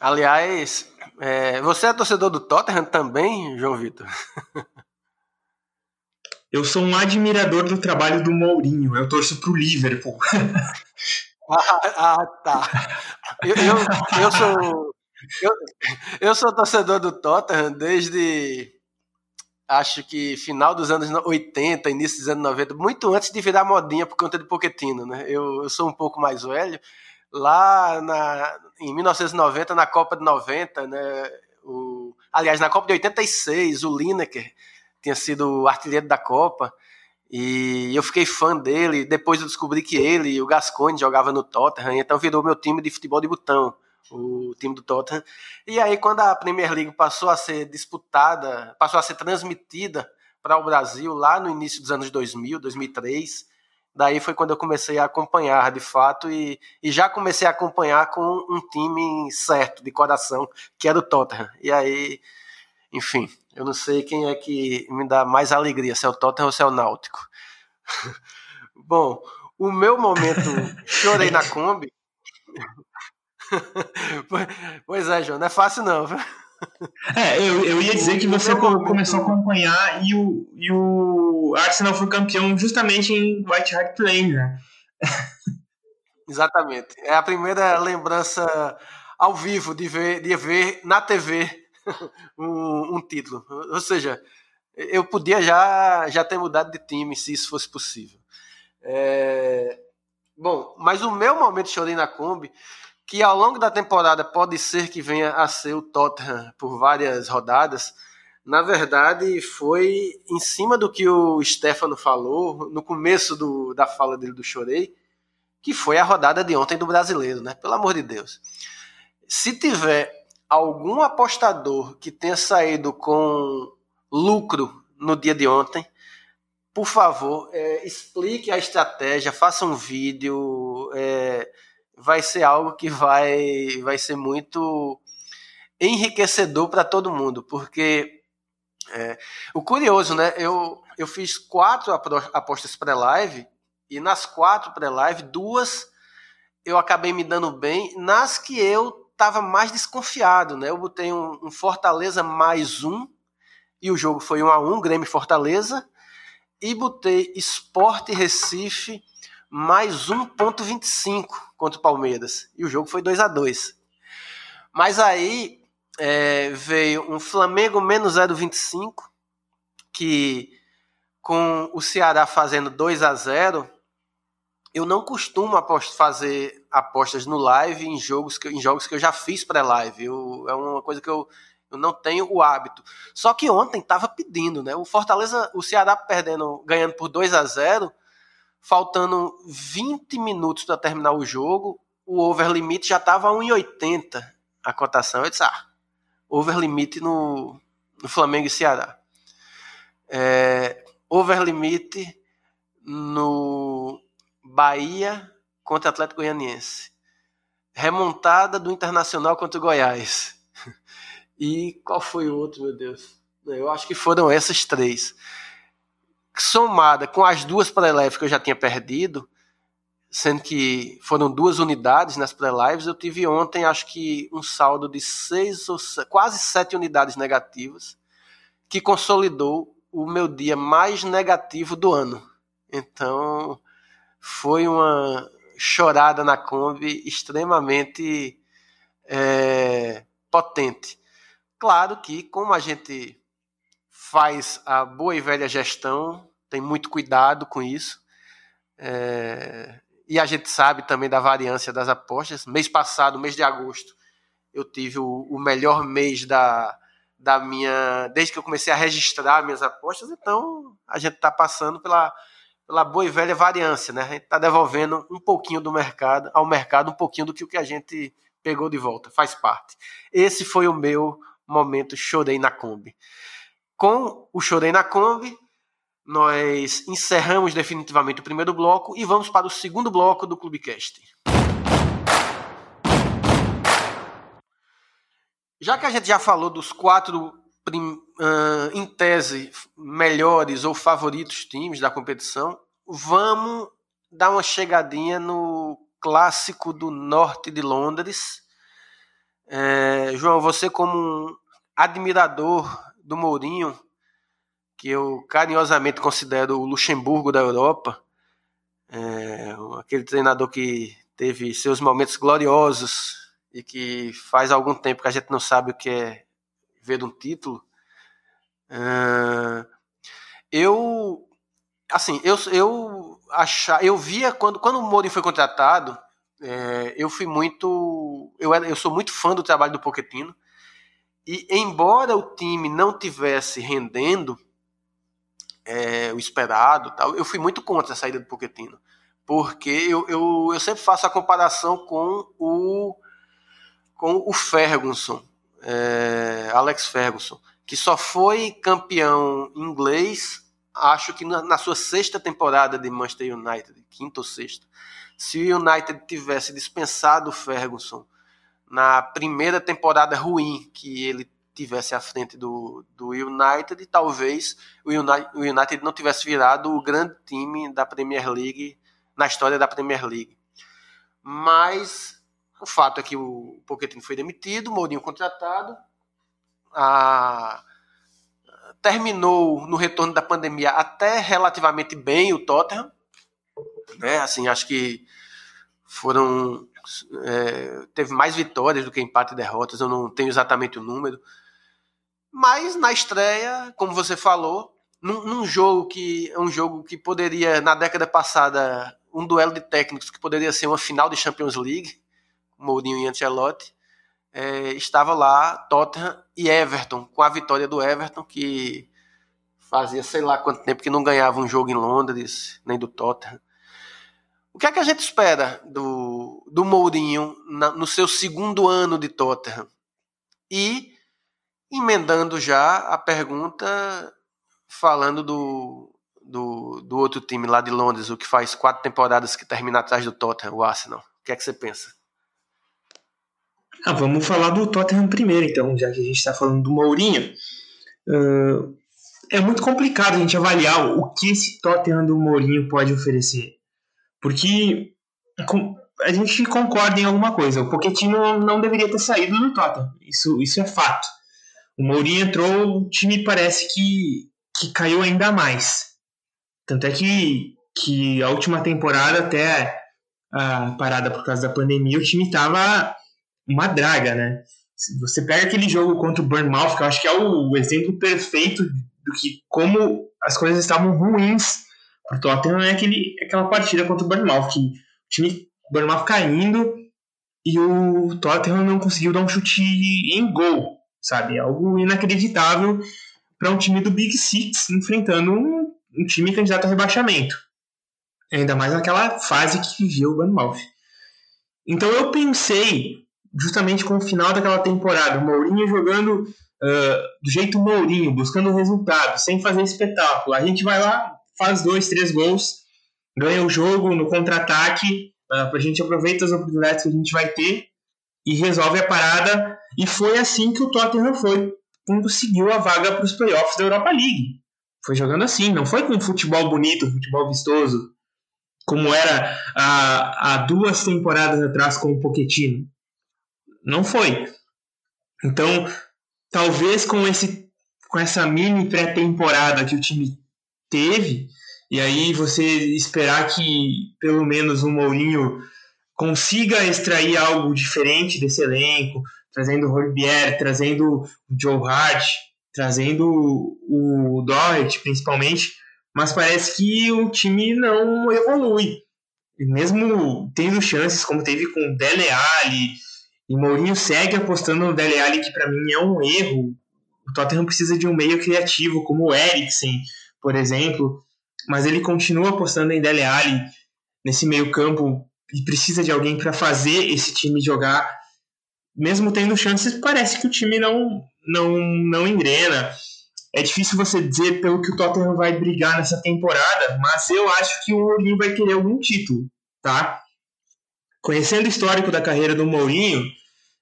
Aliás, é, você é torcedor do Tottenham também, João Vitor? eu sou um admirador do trabalho do Mourinho. Eu torço pro Liverpool. Ah, ah, tá. Eu, eu, eu, sou. Eu, eu sou torcedor do Tottenham desde. Acho que final dos anos 80, início dos anos 90, muito antes de virar modinha por conta de Pochettino, né? Eu, eu sou um pouco mais velho. Lá na, em 1990, na Copa de 90, né? O, aliás, na Copa de 86, o Lineker tinha sido o artilheiro da Copa. E eu fiquei fã dele. Depois eu descobri que ele e o Gascoigne jogava no Tottenham, então virou meu time de futebol de botão, o time do Tottenham. E aí, quando a Premier League passou a ser disputada, passou a ser transmitida para o Brasil lá no início dos anos 2000, 2003, daí foi quando eu comecei a acompanhar de fato e, e já comecei a acompanhar com um time certo, de coração, que era o Tottenham. E aí, enfim, eu não sei quem é que me dá mais alegria, se é o Tottenham ou se é o Náutico. Bom, o meu momento chorei na Kombi. pois é, João, não é fácil não. É, eu, eu ia dizer que você começou a acompanhar e o, e o Arsenal foi campeão justamente em White Hart Lane, né? Exatamente. É a primeira lembrança ao vivo de ver, de ver na TV um, um, título. Ou seja, eu podia já, já ter mudado de time se isso fosse possível. É... Bom, mas o meu momento chorei na Kombi, que ao longo da temporada pode ser que venha a ser o Tottenham por várias rodadas, na verdade foi em cima do que o Stefano falou no começo do, da fala dele do Chorei, que foi a rodada de ontem do brasileiro, né? Pelo amor de Deus. Se tiver algum apostador que tenha saído com lucro no dia de ontem, por favor, é, explique a estratégia, faça um vídeo. É, vai ser algo que vai, vai ser muito enriquecedor para todo mundo, porque É, o curioso, né? Eu, eu fiz quatro apostas pré-live e nas quatro pré-live, duas eu acabei me dando bem. Nas que eu estava mais desconfiado, né? Eu botei um, um, Fortaleza mais um e o jogo foi um a um, Grêmio Fortaleza. E botei Esporte Recife mais 1.25 contra o Palmeiras. E o jogo foi 2 a 2 Mas aí é, veio um Flamengo menos 0,25, que com o Ceará fazendo 2 a 0 eu não costumo fazer apostas no live em jogos que, em jogos que eu já fiz pré-live. É uma coisa que eu, eu não tenho o hábito. Só que ontem estava pedindo, né? O Fortaleza, o Ceará perdendo, ganhando por 2 a 0 faltando 20 minutos para terminar o jogo, o over limite já estava a 1,80 a cotação. Eu disse, ah, over limite no, no Flamengo e Ceará. É, over limite no Bahia contra Atlético Goianiense. Remontada do Internacional contra o Goiás. E qual foi o outro, meu Deus? Eu acho que foram essas três. Somada com as duas pré-lives que eu já tinha perdido, sendo que foram duas unidades nas pré-lives, eu tive ontem, acho que um saldo de seis ou quase sete unidades negativas, que consolidou o meu dia mais negativo do ano. Então, foi uma chorada na Kombi extremamente é, potente. Claro que, como a gente faz a boa e velha gestão, tem muito cuidado com isso. É, e a gente sabe também da variância das apostas. Mês passado, mês de agosto, eu tive o, o melhor mês da, da minha. Desde que eu comecei a registrar minhas apostas, então a gente está passando pela pela boa e velha variância, né? A gente está devolvendo um pouquinho do mercado ao mercado, um pouquinho do que o que a gente pegou de volta, faz parte. Esse foi o meu momento chorei na Kombi. Com o chorei na Kombi, nós encerramos definitivamente o primeiro bloco e vamos para o segundo bloco do Clubecast. Já que a gente já falou dos quatro uh, em tese, melhores ou favoritos times da competição, vamos dar uma chegadinha no clássico do norte de Londres. É, João, você como um admirador do Mourinho, que eu carinhosamente considero o Luxemburgo da Europa, é, aquele treinador que teve seus momentos gloriosos e que faz algum tempo que a gente não sabe o que é ver um título. Eu, assim, eu, eu achar, eu via quando, quando o Mourinho foi contratado, é, eu fui muito, eu, era, eu sou muito fã do trabalho do Pochettino e embora o time não tivesse rendendo é, o esperado, tal, eu fui muito contra a saída do Pochettino, porque eu, eu, eu sempre faço a comparação com o com o Ferguson é, Alex Ferguson, que só foi campeão inglês, acho que na, na, sua sexta temporada de Manchester United, quinta ou sexta. Se o United tivesse dispensado o Ferguson na primeira temporada ruim que ele tivesse à frente do, do United, talvez o United, o United não tivesse virado o grande time da Premier League na história da Premier League. Mas o fato é que o Pochettino foi demitido, Mourinho contratado, a... terminou no retorno da pandemia até relativamente bem o Tottenham, né? Assim, acho que foram é, teve mais vitórias do que empate e derrotas, eu não tenho exatamente o número. Mas na estreia, como você falou, num, num jogo que é um jogo que poderia na década passada um duelo de técnicos que poderia ser uma final de Champions League, Mourinho e Ancelotti, é, estava lá Tottenham e Everton, com a vitória do Everton, que fazia sei lá quanto tempo que não ganhava um jogo em Londres, nem do Tottenham. O que é que a gente espera do, do Mourinho na, no seu segundo ano de Tottenham? E emendando já a pergunta, falando do, do, do outro time lá de Londres, o que faz quatro temporadas que termina atrás do Tottenham, o Arsenal. O que é que você pensa? Ah, vamos falar do Tottenham primeiro, então, já que a gente está falando do Mourinho. uh, é muito complicado a gente avaliar o que esse Tottenham do Mourinho pode oferecer. Porque a gente concorda em alguma coisa. O Pochettino não deveria ter saído do Tottenham. Isso, isso é fato. O Mourinho entrou, o time parece que, que caiu ainda mais. Tanto é que, que a última temporada, até a parada por causa da pandemia, o time tava uma draga, né? Você pega aquele jogo contra o Bournemouth, que eu acho que é o exemplo perfeito do que como as coisas estavam ruins pro Tottenham, é aquele, aquela partida contra o Bournemouth, que o time Bournemouth caindo e o Tottenham não conseguiu dar um chute em gol, sabe? Algo inacreditável para um time do Big Six enfrentando um, um, time candidato a rebaixamento. Ainda mais naquela fase que vivia o Bournemouth. Então eu pensei, justamente com o final daquela temporada, o Mourinho jogando uh, do jeito Mourinho, buscando resultado, sem fazer espetáculo. A gente vai lá, faz dois, três gols, ganha o jogo no contra-ataque Uh, a gente aproveita as oportunidades que a gente vai ter e resolve a parada. E foi assim que o Tottenham foi, conseguiu a vaga para os playoffs da Europa League. Foi jogando assim, não foi com futebol bonito, futebol vistoso, como era há, há duas temporadas atrás com o Pochettino. Não foi. Então, talvez com, esse, com essa mini pré-temporada que o time teve, e aí você esperar que pelo menos o Mourinho consiga extrair algo diferente desse elenco, trazendo o Horbier, trazendo o Joe Hart, trazendo o Doherty principalmente, mas parece que o time não evolui. E mesmo tendo chances como teve com o Dele Alli, e Mourinho segue apostando no Dele Alli, que para mim é um erro. O Tottenham precisa de um meio criativo como o Eriksen, por exemplo, mas ele continua apostando em Dele Alli nesse meio campo e precisa de alguém para fazer esse time jogar, mesmo tendo chances, parece que o time não, não, não engrena. É difícil você dizer pelo que o Tottenham vai brigar nessa temporada, mas eu acho que o Mourinho vai querer algum título, tá? Conhecendo o histórico da carreira do Mourinho,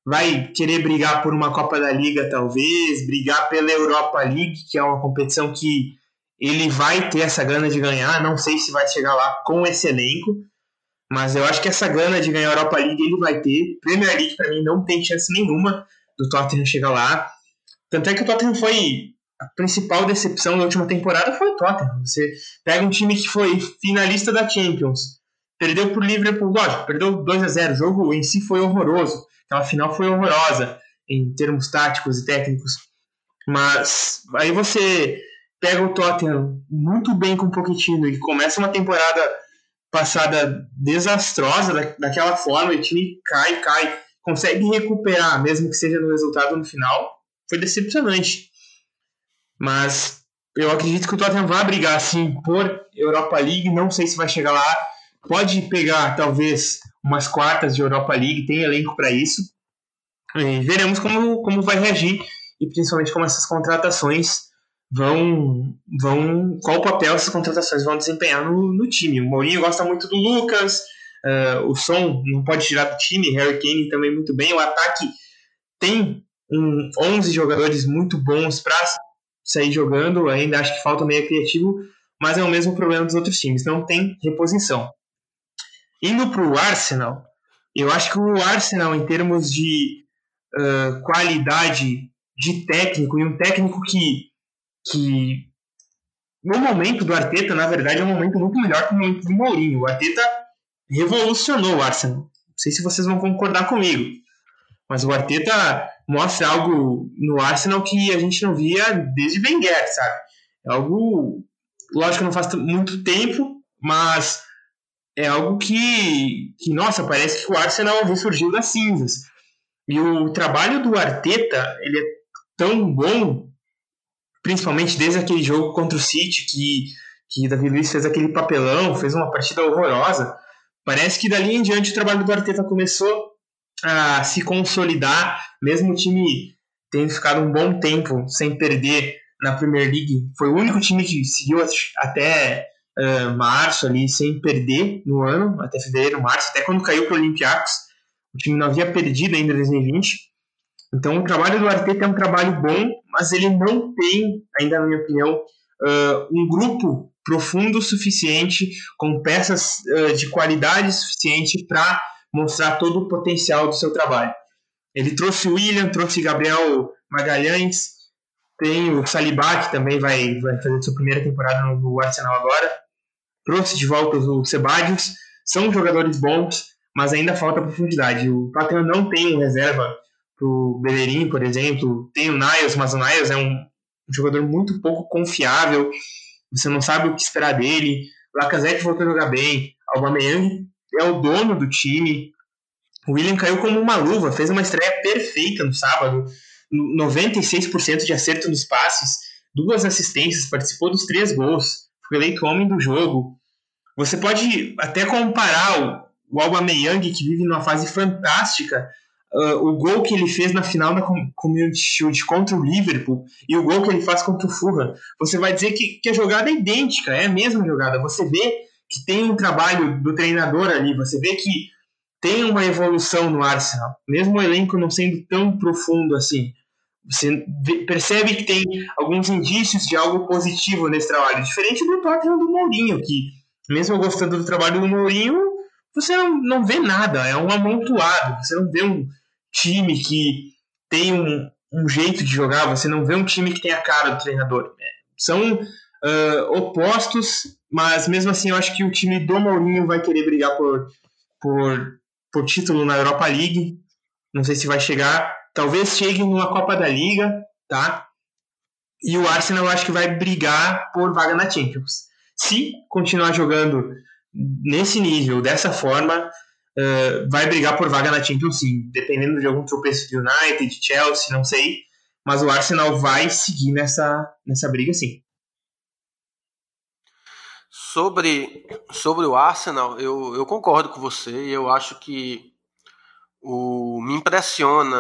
vai querer brigar por uma Copa da Liga, talvez, brigar pela Europa League, que é uma competição que ele vai ter essa gana de ganhar, não sei se vai chegar lá com esse elenco, mas eu acho que essa gana de ganhar a Europa League ele vai ter. Premier League para mim não tem chance nenhuma do Tottenham chegar lá. Tanto é que o Tottenham foi a principal decepção da última temporada foi o Tottenham. Você pega um time que foi finalista da Champions, perdeu para o Liverpool, lógico, perdeu 2 a 0 O jogo em si foi horroroso. Aquela final foi horrorosa em termos táticos e técnicos. Mas aí você pega o Tottenham muito bem com o Pochettino e começa uma temporada passada desastrosa da, daquela forma, e o time cai, cai, consegue recuperar, mesmo que seja no resultado no final, foi decepcionante. Mas eu acredito que o Tottenham vai brigar assim por Europa League, não sei se vai chegar lá, pode pegar talvez umas quartas de Europa League, tem elenco para isso. E veremos como, como vai reagir e principalmente como essas contratações vão, vão qual papel essas contratações vão desempenhar no, no time. O Mourinho gosta muito do Lucas, uh, o Som não pode tirar do time, Harry Kane também muito bem. O ataque tem um, 11 jogadores muito bons para sair jogando, ainda acho que falta meio criativo, mas é o mesmo problema dos outros times, não tem reposição. Indo para o Arsenal, eu acho que o Arsenal, em termos de uh, qualidade de técnico, e um técnico que que no momento do Arteta, na verdade, é um momento muito melhor que o momento do Mourinho. O Arteta revolucionou o Arsenal. Não sei se vocês vão concordar comigo, mas o Arteta mostra algo no Arsenal que a gente não via desde Wenger, sabe? É algo, lógico não faz muito tempo, mas é algo que, que nossa, parece que o Arsenal ressurgiu das cinzas. E o trabalho do Arteta, ele é tão bom principalmente desde aquele jogo contra o City, que, que Davi Luiz fez aquele papelão, fez uma partida horrorosa. Parece que dali em diante o trabalho do Arteta começou a se consolidar, mesmo o time tendo ficado um bom tempo sem perder na Premier League. Foi o único time que seguiu até uh, março ali sem perder no ano, até fevereiro, março, até quando caiu para o Olympiacos. O time não havia perdido ainda em 2020. Então, o trabalho do Arteta é um trabalho bom, mas ele não tem, ainda na minha opinião, uh, um grupo profundo o suficiente, com peças uh, de qualidade suficiente para mostrar todo o potencial do seu trabalho. Ele trouxe o William, trouxe Gabriel Magalhães, tem o Saliba, que também vai, vai fazer sua primeira temporada no, Arsenal agora, trouxe de volta o Sebadios, são jogadores bons, mas ainda falta profundidade. O Tottenham não tem reserva para o Bellerin, por exemplo, tem o Niles, mas o Niles é um jogador muito pouco confiável, você não sabe o que esperar dele. Lacazette voltou a jogar bem. Aubameyang é o dono do time. O William caiu como uma luva, fez uma estreia perfeita no sábado. 96% de acerto nos passes, duas assistências, participou dos três gols, foi eleito homem do jogo. Você pode até comparar o, o Aubameyang, que vive numa fase fantástica, uh, o gol que ele fez na final da Community Shield contra o Liverpool e o gol que ele faz contra o Fulham, você vai dizer que, que a jogada é idêntica, é a mesma jogada. Você vê que tem um trabalho do treinador ali, você vê que tem uma evolução no Arsenal, mesmo o elenco não sendo tão profundo assim. Você percebe que tem alguns indícios de algo positivo nesse trabalho, diferente do Tottenham do Mourinho, que mesmo gostando do trabalho do Mourinho, você não, não vê nada, é um amontoado, você não vê um, time que tem um, um jeito de jogar, você não vê um time que tem a cara do treinador. É, são uh, opostos, mas mesmo assim eu acho que o time do Mourinho vai querer brigar por, por, por título na Europa League. Não sei se vai chegar. Talvez chegue numa Copa da Liga, tá? E o Arsenal eu acho que vai brigar por vaga na Champions. Se continuar jogando nesse nível, dessa forma, uh, vai brigar por vaga na Champions sim, dependendo de algum tropeço de United, Chelsea, não sei, mas o Arsenal vai seguir nessa, nessa briga sim. Sobre, sobre o Arsenal, eu, eu concordo com você eu acho que o, me impressiona,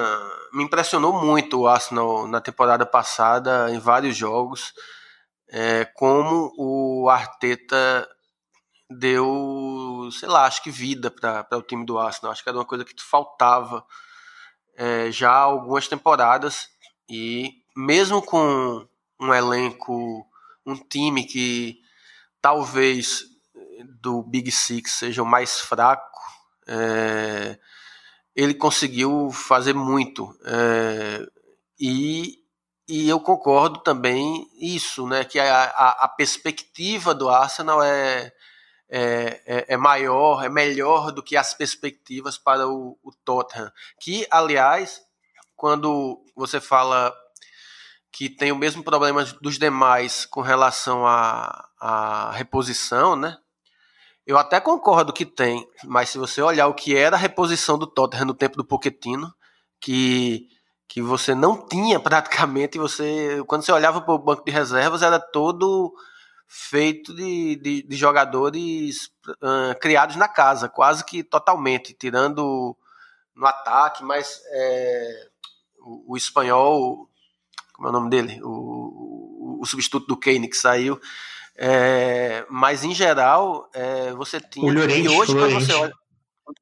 me impressionou muito o Arsenal na temporada passada em vários jogos, é, como o Arteta deu, sei lá, acho que vida para o time do Arsenal. Acho que era uma coisa que faltava é, já há algumas temporadas e mesmo com um elenco, um time que talvez do Big Six seja o mais fraco, é, ele conseguiu fazer muito. É, e, e eu concordo também isso, né, que a, a, a perspectiva do Arsenal é, é, é, é, maior, é melhor do que as perspectivas para o, o, Tottenham. Que, aliás, quando você fala que tem o mesmo problema dos demais com relação à, à reposição, né? Eu até concordo que tem, mas se você olhar o que era a reposição do Tottenham no tempo do Pochettino, que que você não tinha praticamente, você quando você olhava para o banco de reservas era todo feito de, de, de jogadores uh, criados na casa, quase que totalmente, tirando no ataque, mas é, o, o, espanhol, como é o nome dele? O, o, o substituto do Kane que saiu. É, mas em geral, é, você tinha. O Llorente, e hoje, quando você olha.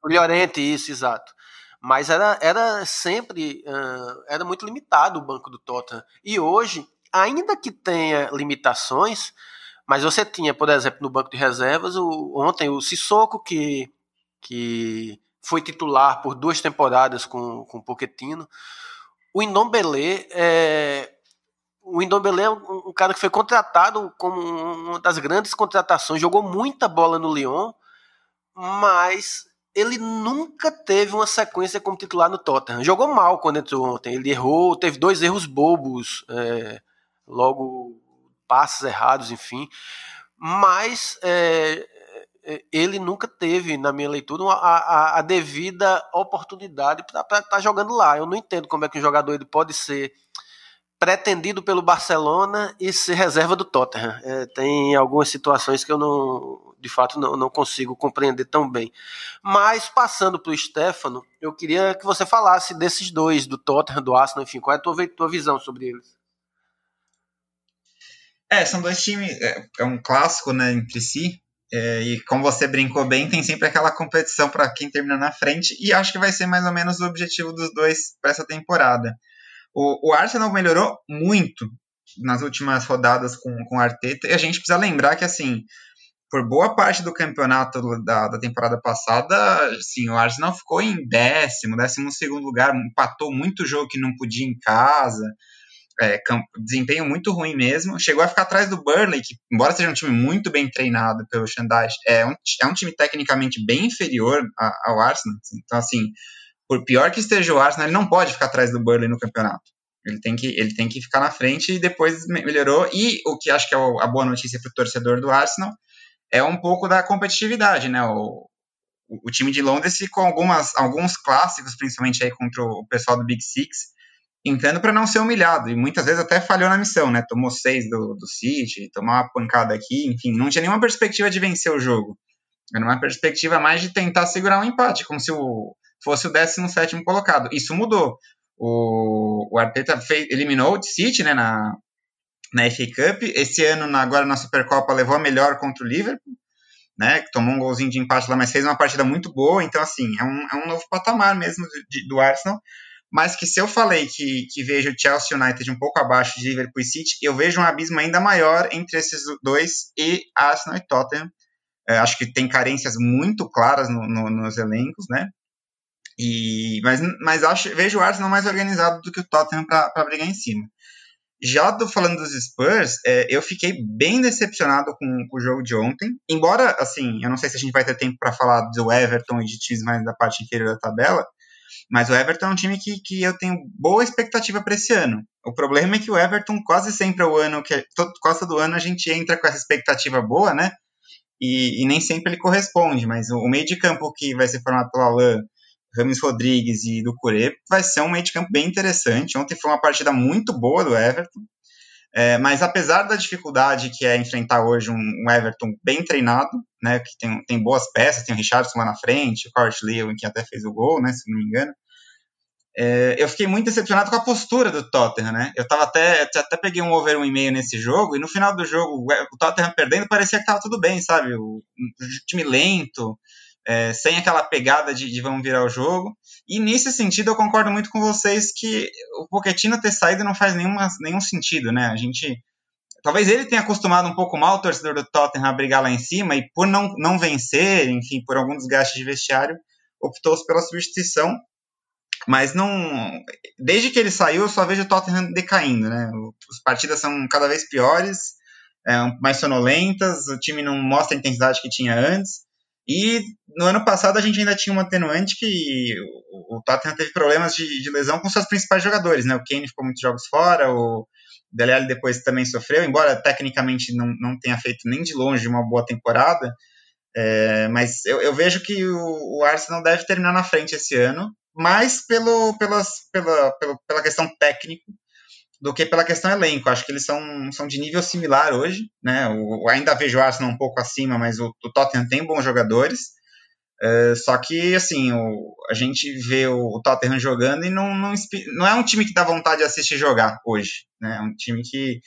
O Llorente, isso, exato. Mas era, era sempre. Uh, era muito limitado o banco do Tottenham. E hoje, ainda que tenha limitações, mas você tinha, por exemplo, no banco de reservas, o, ontem o Sissoko, que, que foi titular por duas temporadas com, com o Pochettino. O Indombele é, o Indombele é um, um, cara que foi contratado como uma das grandes contratações, jogou muita bola no Lyon, mas ele nunca teve uma sequência como titular no Tottenham. Jogou mal quando entrou ontem. Ele errou, teve dois erros bobos é, logo passes errados, enfim. Mas é, é, ele nunca teve, na minha leitura, a, a, a devida oportunidade para estar tá jogando lá. Eu não entendo como é que um jogador ele pode ser pretendido pelo Barcelona e ser reserva do Tottenham. É, tem algumas situações que eu não, de fato, não, não consigo compreender tão bem. Mas passando para o Stefano, eu queria que você falasse desses dois, do Tottenham, do Arsenal, enfim, qual é a tua, tua visão sobre eles? É, são dois times, é, é um clássico, né, entre si. É, e como você brincou bem, tem sempre aquela competição para quem termina na frente, e acho que vai ser mais ou menos o objetivo dos dois para essa temporada. O, o, Arsenal melhorou muito nas últimas rodadas com, com o Arteta, e a gente precisa lembrar que, assim, por boa parte do campeonato da, da temporada passada, sim, o Arsenal ficou em décimo, décimo segundo lugar, empatou muito jogo que não podia em casa, é, desempenho muito ruim mesmo. Chegou a ficar atrás do Burnley, que, embora seja um time muito bem treinado pelo Shandai, é um, é um time tecnicamente bem inferior a, ao Arsenal. Então, assim, por pior que esteja o Arsenal, ele não pode ficar atrás do Burnley no campeonato. Ele tem que, ele tem que ficar na frente e depois melhorou. E o que acho que é a boa notícia para o torcedor do Arsenal é um pouco da competitividade, né? O, o time de Londres com algumas, alguns clássicos, principalmente aí contra o pessoal do Big Six, entrando para não ser humilhado, e muitas vezes até falhou na missão, né? Tomou seis do, do City, tomou uma pancada aqui, enfim, não tinha nenhuma perspectiva de vencer o jogo. Era uma perspectiva mais de tentar segurar um empate, como se o, fosse o 17 colocado. Isso mudou. O, o Arteta fez, eliminou o City né, na, na FA Cup. Esse ano, na, agora na Supercopa, levou a melhor contra o Liverpool, né? Tomou um golzinho de empate lá, mas fez uma partida muito boa. Então, assim, é um, é um novo patamar mesmo de, do Arsenal mas que se eu falei que, que vejo Chelsea United um pouco abaixo de Liverpool e City, eu vejo um abismo ainda maior entre esses dois e Arsenal e Tottenham. É, acho que tem carências muito claras no, no, nos elencos, né? E, mas mas acho, vejo o Arsenal mais organizado do que o Tottenham para brigar em cima. Já do, falando dos Spurs, é, eu fiquei bem decepcionado com, com, o jogo de ontem. Embora, assim, eu não sei se a gente vai ter tempo para falar do Everton e de times mais da parte inferior da tabela, mas o Everton é um time que, que eu tenho boa expectativa para esse ano. O problema é que o Everton quase sempre é o ano que todo, quase ano a gente entra com essa expectativa boa, né? E, e nem sempre ele corresponde. Mas o, o, meio de campo que vai ser formado pelo Alain, Rames Rodrigues e do Curé vai ser um meio de campo bem interessante. Ontem foi uma partida muito boa do Everton. É, mas apesar da dificuldade que é enfrentar hoje um, um, Everton bem treinado, né, que tem, tem boas peças, tem o Richardson lá na frente, o Cort Lewin que até fez o gol, né, se não me engano, é, eu fiquei muito decepcionado com a postura do Tottenham, né? Eu tava até, até peguei um over um e meio nesse jogo, e no final do jogo, o Tottenham perdendo, parecia que tava tudo bem, sabe? O, o time lento, é, sem aquela pegada de, de, vamos virar o jogo. E nesse sentido, eu concordo muito com vocês que o Pochettino ter saído não faz nenhuma, nenhum sentido, né? A gente. Talvez ele tenha acostumado um pouco mal o torcedor do Tottenham a brigar lá em cima, e por não, não vencer, enfim, por algum desgaste de vestiário, optou-se pela substituição mas não. Desde que ele saiu, eu só vejo o Tottenham decaindo, né? As partidas são cada vez piores, é, mais sonolentas, o time não mostra a intensidade que tinha antes. E no ano passado a gente ainda tinha um atenuante que o, Tottenham teve problemas de, de, lesão com seus principais jogadores, né? O Kane ficou muitos jogos fora, o Dele Alli depois também sofreu, embora tecnicamente não, não tenha feito nem de longe uma boa temporada. É, mas eu, eu, vejo que o, o Arsenal deve terminar na frente esse ano mais pelo, pelas, pela, pela, pela questão técnica do que pela questão elenco. Acho que eles são, são de nível similar hoje. Né? O, ainda vejo o Arsenal um pouco acima, mas o, o Tottenham tem bons jogadores. Uh, só que, assim, o, a gente vê o, o, Tottenham jogando e não, não, não é um time que dá vontade de assistir jogar hoje. Né? É um time que,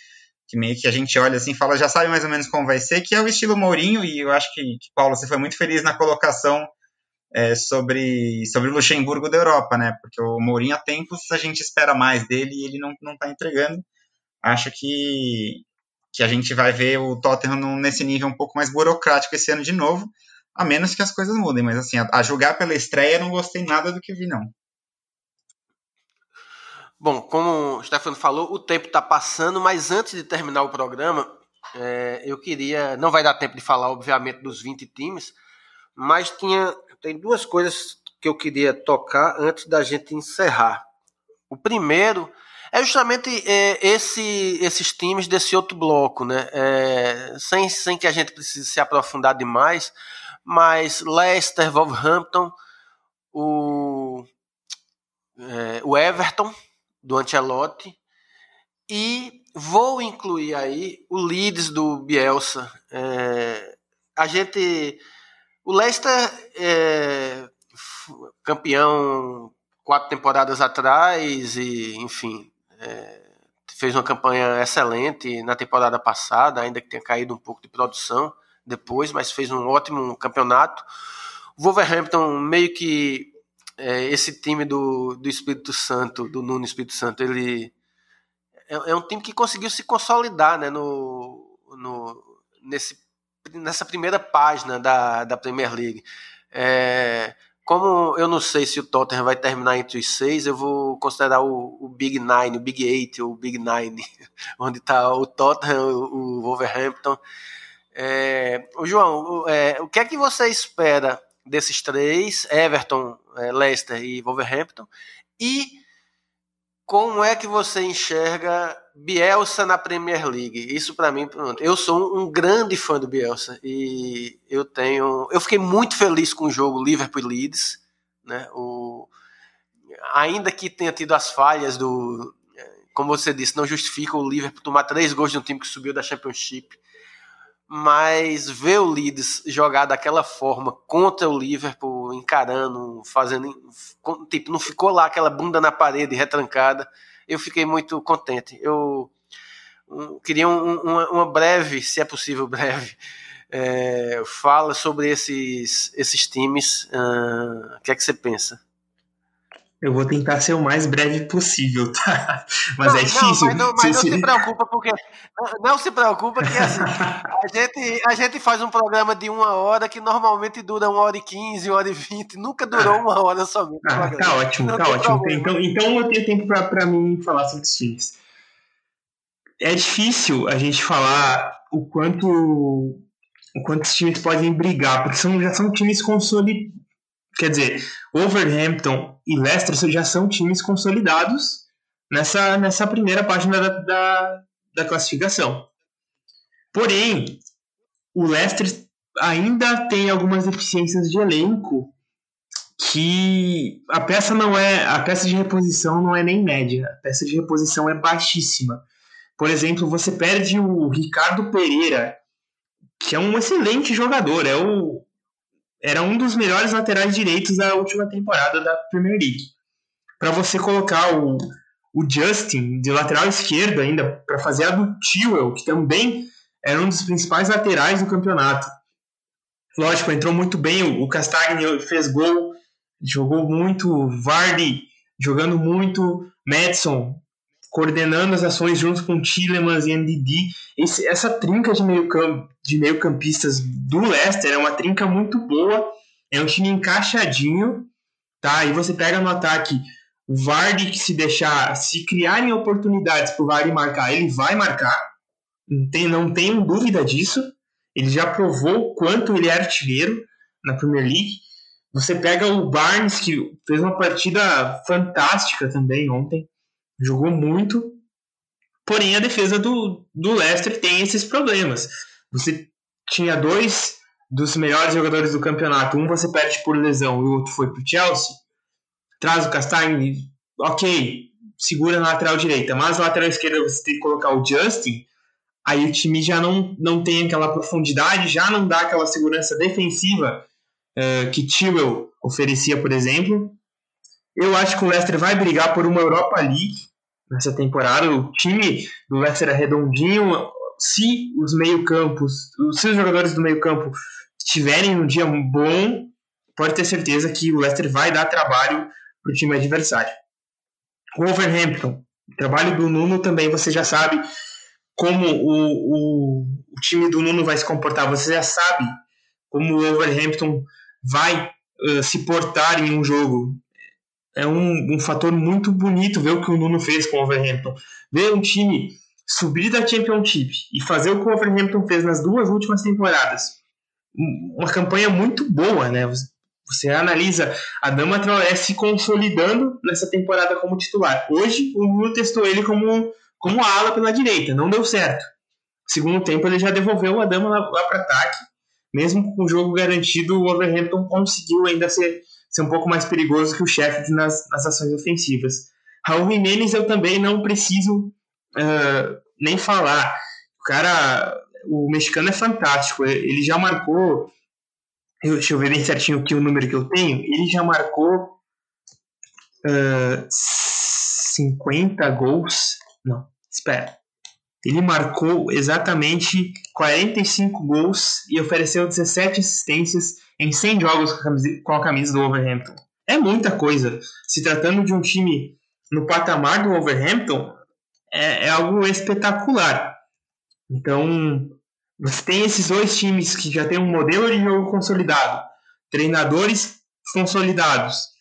que meio que a gente olha assim fala, já sabe mais ou menos como vai ser, que é o estilo Mourinho, e eu acho que, que Paulo, você foi muito feliz na colocação é, sobre, sobre o Luxemburgo da Europa, né? Porque o Mourinho há tempos a gente espera mais dele e ele não, não tá entregando. Acho que, que a gente vai ver o Tottenham nesse nível um pouco mais burocrático esse ano de novo, a menos que as coisas mudem. Mas assim, a, a julgar pela estreia, não gostei nada do que vi, não. Bom, como o Stefano falou, o tempo está passando, mas antes de terminar o programa, é, eu queria. Não vai dar tempo de falar, obviamente, dos 20 times, mas tinha tem duas coisas que eu queria tocar antes da gente encerrar. O primeiro é justamente é, esse, esses times desse outro bloco, né? É, sem, sem que a gente precise se aprofundar demais, mas Leicester, Wolverhampton, o, é, o Everton, do Ancelotti, e vou incluir aí o Leeds do Bielsa. É, a gente o Leicester é campeão quatro temporadas atrás e, enfim, é, fez uma campanha excelente na temporada passada, ainda que tenha caído um pouco de produção. depois, mas fez um ótimo campeonato. O Wolverhampton meio que é, esse time do, do Espírito Santo, do Nuno Espírito Santo, ele é, é, um time que conseguiu se consolidar né, no, no, nesse, nessa primeira página da, da Premier League. É, como eu não sei se o Tottenham vai terminar entre os seis, eu vou considerar o, o Big Nine, o Big Eight, o Big Nine, onde está o Tottenham, o, o Wolverhampton. É, o João, é, o que é que você espera desses três, Everton, é, Leicester e Wolverhampton, e como é que você enxerga Bielsa na Premier League? Isso para mim, pronto. Eu sou um grande fã do Bielsa e eu tenho, eu fiquei muito feliz com o jogo Liverpool Leeds, né? O ainda que tenha tido as falhas do, como você disse, não justifica o Liverpool tomar três gols de um time que subiu da Championship mas ver o Leeds jogar daquela forma contra o Liverpool, encarando, fazendo. Tipo, não ficou lá aquela bunda na parede retrancada. Eu fiquei muito contente. Eu queria um, uma, uma, breve, se é possível, breve, é, fala sobre esses, esses times. Uh, o que é que você pensa? Eu vou tentar ser o mais breve possível, tá? Mas não, é difícil. Não, mas não, mas não se, se preocupa, porque. Não, se preocupa que assim, a, gente, a gente faz um programa de uma hora que normalmente dura uma hora e quinze, uma hora e vinte, nunca durou uma hora somente. Ah, tá ótimo, não tá ótimo. Então, então eu tenho tempo para mim falar sobre os times. É difícil a gente falar o quanto o quanto os times podem brigar, porque são, já são times consolidados Quer dizer, Wolverhampton e Leicester já são times consolidados nessa, nessa primeira página da, da, da classificação. Porém, o Leicester ainda tem algumas deficiências de elenco que a peça não é a peça de reposição não é nem média, a peça de reposição é baixíssima. Por exemplo, você perde o Ricardo Pereira, que é um excelente jogador, é o era um dos melhores laterais direitos da última temporada da Premier League. Para você colocar o, o Justin de lateral esquerdo ainda, para fazer a do Tewell, que também era um dos principais laterais do campeonato. Lógico, entrou muito bem, o Castagni fez gol, jogou muito, Vardy jogando muito, Madison coordenando as ações junto com Tillemans e NDD. Esse, essa trinca de meio, camp, de meio campistas do Leicester é uma trinca muito boa, é um time encaixadinho, tá? E você pega no ataque o Vardy que se deixar, se criarem oportunidades para o Vardy marcar, ele vai marcar, não, tem, não tenho dúvida disso. Ele já provou o quanto ele é artilheiro na Premier League. Você pega o Barnes, que fez uma partida fantástica também ontem jogou muito. Porém, a defesa do, do Leicester tem esses problemas. Você tinha dois dos melhores jogadores do campeonato. Um você perde por lesão e o outro foi para o Chelsea. Traz o Castagne, ok, segura na lateral direita. Mas na lateral esquerda você tem que colocar o Justin. Aí o time já não, não tem aquela profundidade, já não dá aquela segurança defensiva uh, que Tewell oferecia, por exemplo. Eu acho que o Leicester vai brigar por uma Europa League nessa temporada. O time do Leicester é redondinho. Se os meio-campos, se os jogadores do meio-campo tiverem um dia bom, pode ter certeza que o Leicester vai dar trabalho para o time adversário. Wolverhampton, o trabalho do Nuno também você já sabe como o, o, o time do Nuno vai se comportar, você já sabe como o Wolverhampton vai uh, se portar em um jogo é um, um fator muito bonito ver o que o Nuno fez com o Overhampton. Ver um time subir da Championship e fazer o que o Overhampton fez nas duas últimas temporadas. Uma campanha muito boa, né? Você analisa a Dama Traoré se consolidando nessa temporada como titular. Hoje, o Nuno testou ele como, como ala pela direita, não deu certo. Segundo tempo, ele já devolveu a Dama lá, lá para ataque. Mesmo com o jogo garantido, o Overhampton conseguiu ainda ser ser um pouco mais perigoso que o Sheffield nas, nas ações ofensivas. Raul Jimenez eu também não preciso uh, nem falar. O cara, o mexicano é fantástico. Ele já marcou, deixa eu ver bem certinho aqui o número que eu tenho. Ele já marcou uh, 50 gols. Não, espera. Ele marcou exatamente 45 gols e ofereceu 17 assistências em 100 jogos com a camisa do Wolverhampton. É muita coisa. Se tratando de um time no patamar do Wolverhampton, é, é algo espetacular. Então, você tem esses dois times que já têm um modelo de jogo consolidado, treinadores consolidados.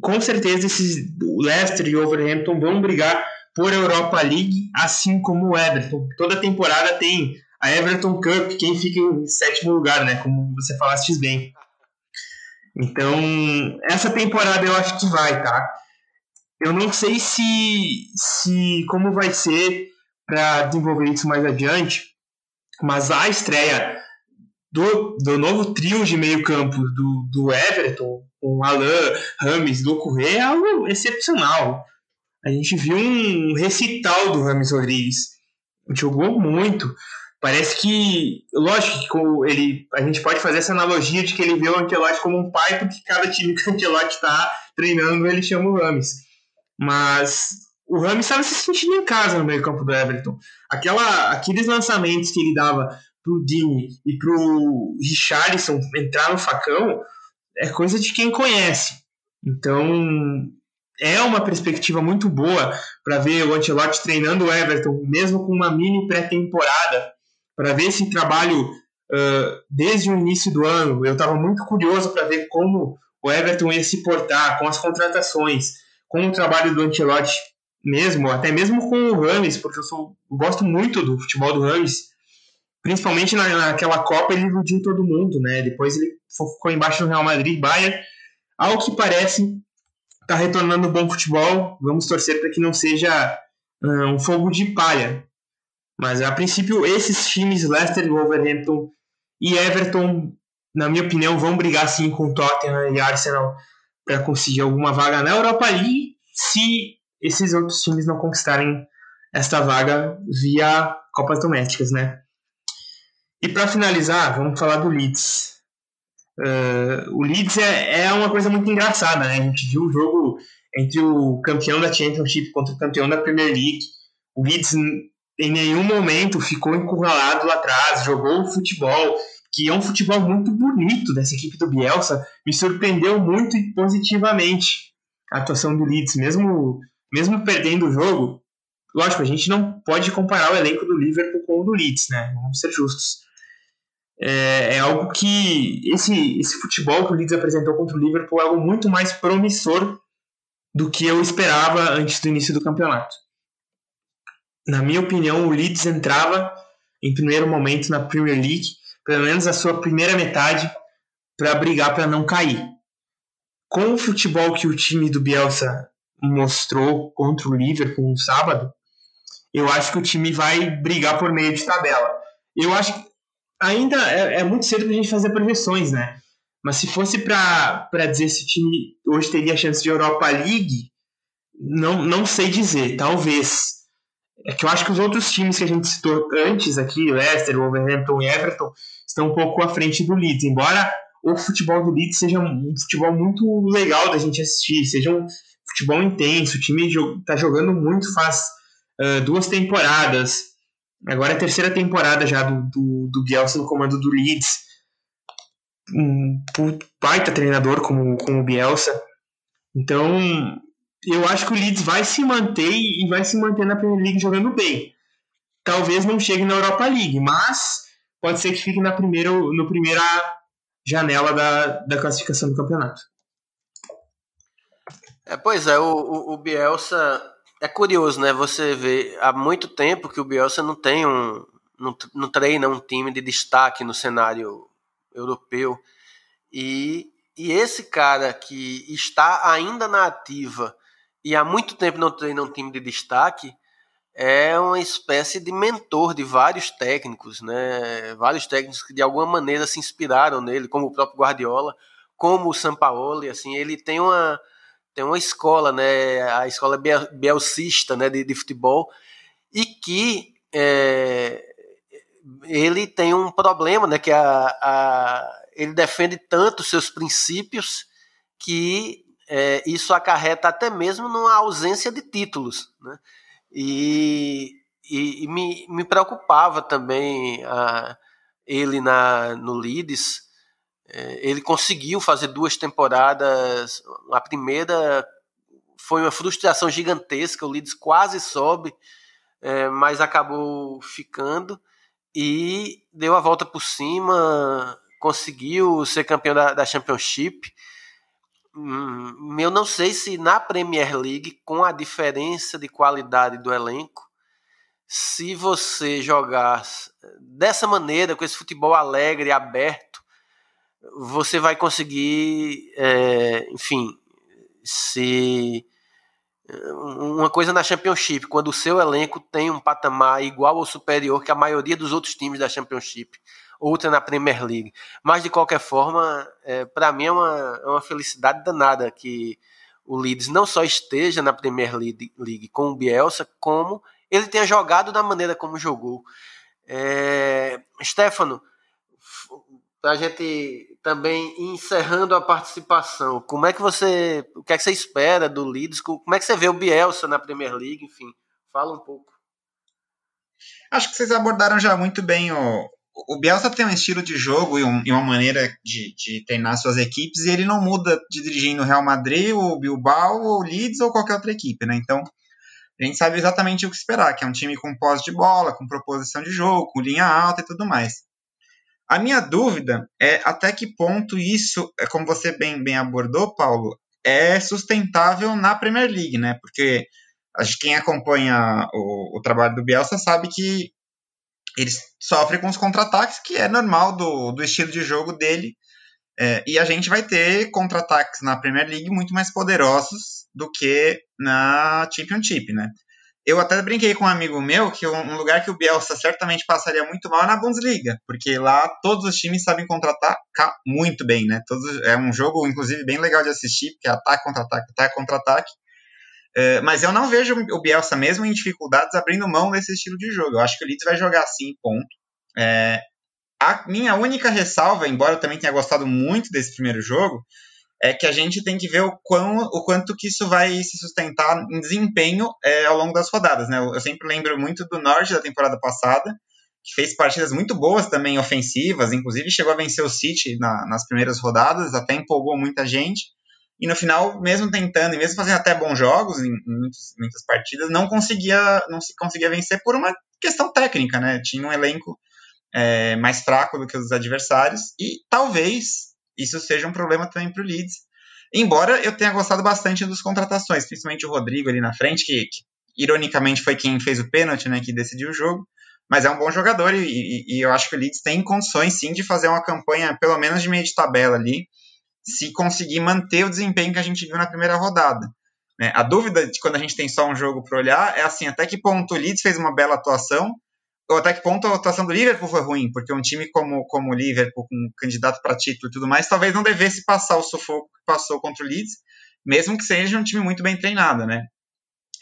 Com certeza, esses Leicester e Wolverhampton vão brigar por Europa League, assim como o Everton. Toda temporada tem a Everton Cup, quem fica em sétimo lugar, né? Como você falaste bem. Então, essa temporada eu acho que vai, tá? Eu não sei se, se como vai ser para desenvolver isso mais adiante, mas a estreia do, do novo trio de meio campo do, do Everton, com Alain, Rames, do Correia, é algo excepcional. A gente viu um recital do Rames Rodrigues. Jogou muito. Parece que, lógico que ele, a gente pode fazer essa analogia de que ele vê o Ancelotti como um pai, porque cada time que o Ancelotti está treinando, ele chama o Rames. Mas o Rames estava se sentindo em casa no meio campo do Everton. Aquela, aqueles lançamentos que ele dava pro Dini e pro Richarlison entrar no facão é coisa de quem conhece. Então, é uma perspectiva muito boa para ver o Ancelotti treinando o Everton, mesmo com uma mini pré-temporada, para ver esse trabalho uh, desde o início do ano. Eu estava muito curioso para ver como o Everton ia se portar com as contratações, com o trabalho do Ancelotti mesmo, até mesmo com o Rames, porque eu, sou, eu gosto muito do futebol do Rames, principalmente na, naquela Copa ele iludiu todo mundo, né? Depois ele ficou embaixo do Real Madrid, Bayern. Ao que parece, está retornando bom futebol. Vamos torcer para que não seja uh, um fogo de palha. Mas a princípio, esses times, Leicester, Wolverhampton e Everton, na minha opinião, vão brigar sim com Tottenham e Arsenal para conseguir alguma vaga na Europa League, se esses outros times não conquistarem esta vaga via Copas Domésticas, né? E para finalizar, vamos falar do Leeds. Uh, o Leeds é, é uma coisa muito engraçada, né? A gente viu o jogo entre o campeão da Championship contra o campeão da Premier League. O Leeds em nenhum momento ficou encurralado lá atrás, jogou futebol, que é um futebol muito bonito dessa equipe do Bielsa. Me surpreendeu muito e positivamente a atuação do Leeds, mesmo, mesmo perdendo o jogo. Lógico, a gente não pode comparar o elenco do Liverpool com o do Leeds, né? Vamos ser justos é, é, algo que esse, esse futebol que o Leeds apresentou contra o Liverpool é algo muito mais promissor do que eu esperava antes do início do campeonato. Na minha opinião, o Leeds entrava em primeiro momento na Premier League, pelo menos a sua primeira metade, para brigar para não cair. Com o futebol que o time do Bielsa mostrou contra o Liverpool no sábado, eu acho que o time vai brigar por meio de tabela. Eu acho que ainda é, é muito cedo para a gente fazer projeções, né? Mas se fosse para dizer se o time hoje teria chance de Europa League, não, não sei dizer, talvez. É que eu acho que os outros times que a gente citou antes aqui, Leicester, Wolverhampton e Everton, estão um pouco à frente do Leeds. Embora o futebol do Leeds seja um futebol muito legal da gente assistir, seja um futebol intenso, o time está jogando muito faz uh, duas temporadas, Agora é a terceira temporada já do, do, do Bielsa no comando do Leeds. Um baita treinador como, como o Bielsa. Então, eu acho que o Leeds vai se manter e vai se manter na Premier League jogando bem. Talvez não chegue na Europa League, mas pode ser que fique na primeira, no primeira janela da, da classificação do campeonato. É, pois é, o, o, o Bielsa é curioso, né? Você vê há muito tempo que o Bielsa não tem um. não, treina um time de destaque no cenário europeu. E, e esse cara que está ainda na ativa e há muito tempo não treina um time de destaque é uma espécie de mentor de vários técnicos, né? Vários técnicos que de alguma maneira se inspiraram nele, como o próprio Guardiola, como o Sampaoli, assim, ele tem uma tem uma escola, né, a escola bielcista né, de, de futebol, e que é, ele tem um problema, né, que a, a, ele defende tanto seus princípios que é, isso acarreta até mesmo numa ausência de títulos. Né? E, e, e me, me preocupava também a, ele na, no Leeds. É, ele conseguiu fazer duas temporadas. A primeira foi uma frustração gigantesca. O Leeds quase sobe, é, mas acabou ficando e deu a volta por cima, conseguiu ser campeão da, da Championship. Hum, eu não sei se na Premier League, com a diferença de qualidade do elenco, se você jogar dessa maneira, com esse futebol alegre aberto, você vai conseguir, é, enfim, se uma coisa na Championship, quando o seu elenco tem um patamar igual ou superior que a maioria dos outros times da Championship, outra na Premier League. Mas de qualquer forma, é, para mim é uma, é uma felicidade danada que o Leeds não só esteja na Premier League, com o Bielsa, como ele tenha jogado da maneira como jogou. É, Stefano, para a gente também encerrando a participação, como é que você, o que é que você espera do Leeds? Como é que você vê o Bielsa na Premier League? Enfim, fala um pouco. Acho que vocês abordaram já muito bem o, o Bielsa tem um estilo de jogo e, um, e uma maneira de, de, treinar suas equipes e ele não muda de dirigir no Real Madrid, o Bilbao, o Leeds ou qualquer outra equipe, né? Então a gente sabe exatamente o que esperar, que é um time com posse de bola, com proposição de jogo, com linha alta e tudo mais. A minha dúvida é até que ponto isso, é como você bem, bem abordou, Paulo, é sustentável na Premier League, né? Porque acho que quem acompanha o, o trabalho do Bielsa sabe que ele sofre com os contra-ataques, que é normal do, do estilo de jogo dele. É, e a gente vai ter contra-ataques na Premier League muito mais poderosos do que na Championship, né? Eu até brinquei com um amigo meu que um lugar que o Bielsa certamente passaria muito mal é na Bundesliga, porque lá todos os times sabem contratar muito bem, né? Todos, é um jogo, inclusive, bem legal de assistir, porque é ataque, contra-ataque, ataque, contra-ataque. É, mas eu não vejo o Bielsa mesmo em dificuldades abrindo mão desse estilo de jogo. Eu acho que o Leeds vai jogar assim, ponto. É, a minha única ressalva, embora eu também tenha gostado muito desse primeiro jogo, é que a gente tem que ver o, quão, o quanto que isso vai se sustentar em desempenho é, ao longo das rodadas. Né? Eu, sempre lembro muito do Norte da temporada passada, que fez partidas muito boas também ofensivas, inclusive chegou a vencer o City na, nas primeiras rodadas, até empolgou muita gente. E no final, mesmo tentando, e mesmo fazendo até bons jogos em, em muitas, muitas partidas, não conseguia, não se conseguia vencer por uma questão técnica, né? Tinha um elenco é, mais fraco do que os adversários, e talvez isso seja um problema também para o Leeds. Embora eu tenha gostado bastante dos contratações, principalmente o Rodrigo ali na frente, que, que ironicamente foi quem fez o pênalti, né, que decidiu o jogo, mas é um bom jogador e, e, e, eu acho que o Leeds tem condições sim de fazer uma campanha, pelo menos de meio de tabela ali, se conseguir manter o desempenho que a gente viu na primeira rodada. Né? A dúvida de quando a gente tem só um jogo para olhar é assim, até que ponto o Leeds fez uma bela atuação, até que ponto a atuação do Liverpool foi ruim, porque um time como, como o Liverpool, com um candidato para título e tudo mais, talvez não devesse passar o sufoco que passou contra o Leeds, mesmo que seja um time muito bem treinado, né?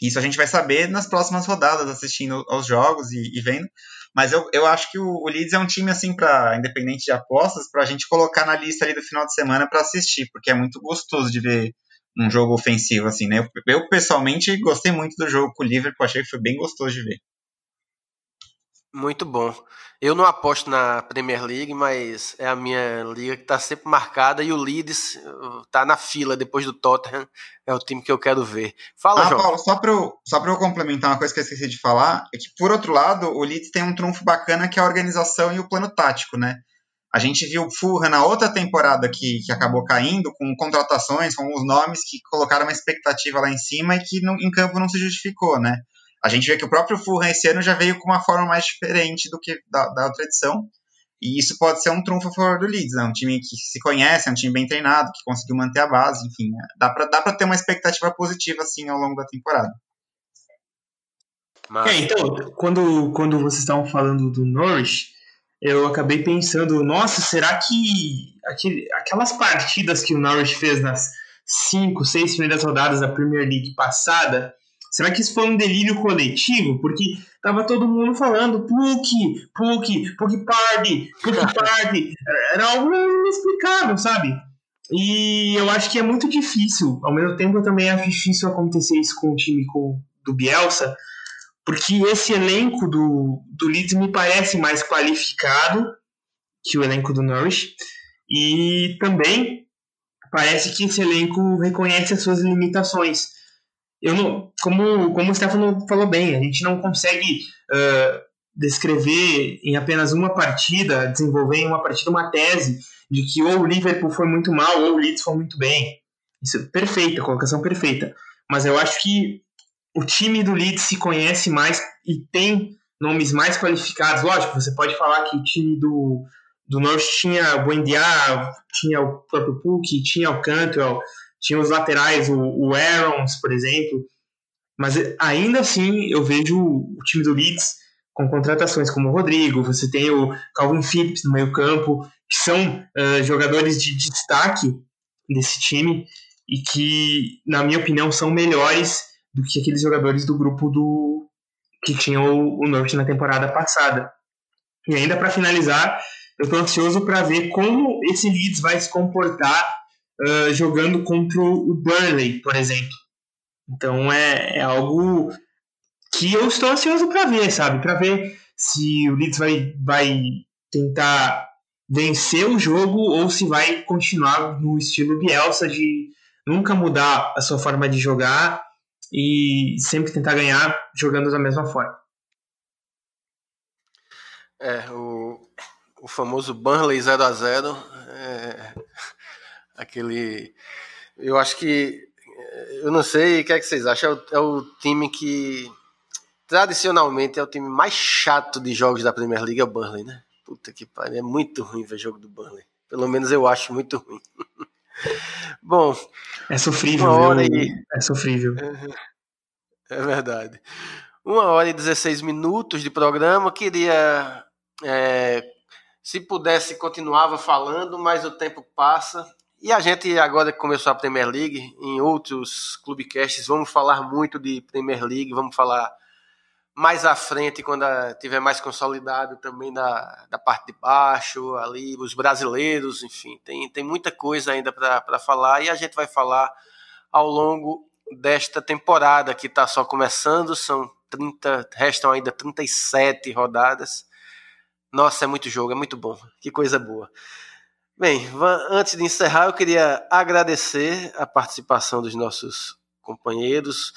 Isso a gente vai saber nas próximas rodadas, assistindo aos jogos e, e vendo. Mas eu, eu acho que o, o Leeds é um time, assim, para independente de apostas, para a gente colocar na lista ali do final de semana para assistir, porque é muito gostoso de ver um jogo ofensivo, assim, né? Eu, eu, pessoalmente gostei muito do jogo com o Liverpool, achei que foi bem gostoso de ver. Muito bom. Eu não aposto na Premier League, mas é a minha liga que está sempre marcada e o Leeds está uh, na fila depois do Tottenham. É o time que eu quero ver. Fala, ah, João. Paulo, só para eu, só eu complementar uma coisa que eu esqueci de falar, é que, por outro lado, o Leeds tem um trunfo bacana que é a organização e o plano tático, né? A gente viu o Fulham na outra temporada que, que acabou caindo, com contratações, com os nomes que colocaram uma expectativa lá em cima e que no, em campo não se justificou, né? A gente vê que o próprio Fulham esse ano já veio com uma forma mais diferente do que da, da outra edição. E isso pode ser um trunfo a favor do Leeds, né? Um time que se conhece, é um time bem treinado, que conseguiu manter a base, enfim. Né? Dá para dá pra ter uma expectativa positiva, assim, ao longo da temporada. Mas... É, então, quando, quando vocês estavam falando do Norwich, eu acabei pensando, nossa, será que aquele, aquelas partidas que o Norwich fez nas cinco, seis primeiras rodadas da Premier League passada, Será que isso foi um delírio coletivo? Porque tava todo mundo falando Puck, Puck, Puck Party, Party. Era algo inexplicável, sabe? E eu acho que é muito difícil. Ao mesmo tempo, eu também acho difícil acontecer isso com o time com, do Bielsa, porque esse elenco do, do Leeds me parece mais qualificado que o elenco do Norwich, e também parece que esse elenco reconhece as suas limitações. Eu não, como, como o Stefano falou bem, a gente não consegue uh, descrever em apenas uma partida, desenvolver em uma partida uma tese de que ou o Liverpool foi muito mal ou o Leeds foi muito bem. Isso é perfeita, colocação perfeita. Mas eu acho que o time do Leeds se conhece mais e tem nomes mais qualificados. Lógico, você pode falar que o time do, do Norte tinha o Buendia, tinha o próprio Puck, tinha o Cantwell, tinha os laterais, o, o Aarons, por exemplo. Mas ainda assim, eu vejo o time do Leeds com contratações como o Rodrigo, você tem o Calvin Phillips no meio campo, que são uh, jogadores de destaque desse time e que, na minha opinião, são melhores do que aqueles jogadores do grupo do que tinham o, o Norte na temporada passada. E ainda para finalizar, eu estou ansioso para ver como esse Leeds vai se comportar uh, jogando contra o Burnley, por exemplo. Então é, é algo que eu estou ansioso para ver, sabe? Para ver se o Leeds vai, vai tentar vencer o jogo ou se vai continuar no estilo Bielsa de nunca mudar a sua forma de jogar e sempre tentar ganhar jogando da mesma forma. É, o, o famoso Burnley 0 a 0 é, aquele eu acho que eu não sei o que é que vocês acham é o, é o time que tradicionalmente é o time mais chato de jogos da Premier League é o Burnley, né? Puta que pariu, é muito ruim ver jogo do Burnley. Pelo menos eu acho muito ruim. Bom, é sofrível, uma hora e... é sofrível. É verdade. Uma hora e 16 minutos de programa. Queria, é, se pudesse, continuava falando, mas o tempo passa. E a gente agora que começou a Premier League, em outros clubecasts, vamos falar muito de Premier League, vamos falar mais à frente, quando tiver mais consolidado também da, da parte de baixo, ali, os brasileiros, enfim, tem, tem muita coisa ainda para falar e a gente vai falar ao longo desta temporada que está só começando, são 30, restam ainda 37 rodadas. Nossa, é muito jogo, é muito bom, que coisa boa. Bem, antes de encerrar, eu queria agradecer a participação dos nossos companheiros,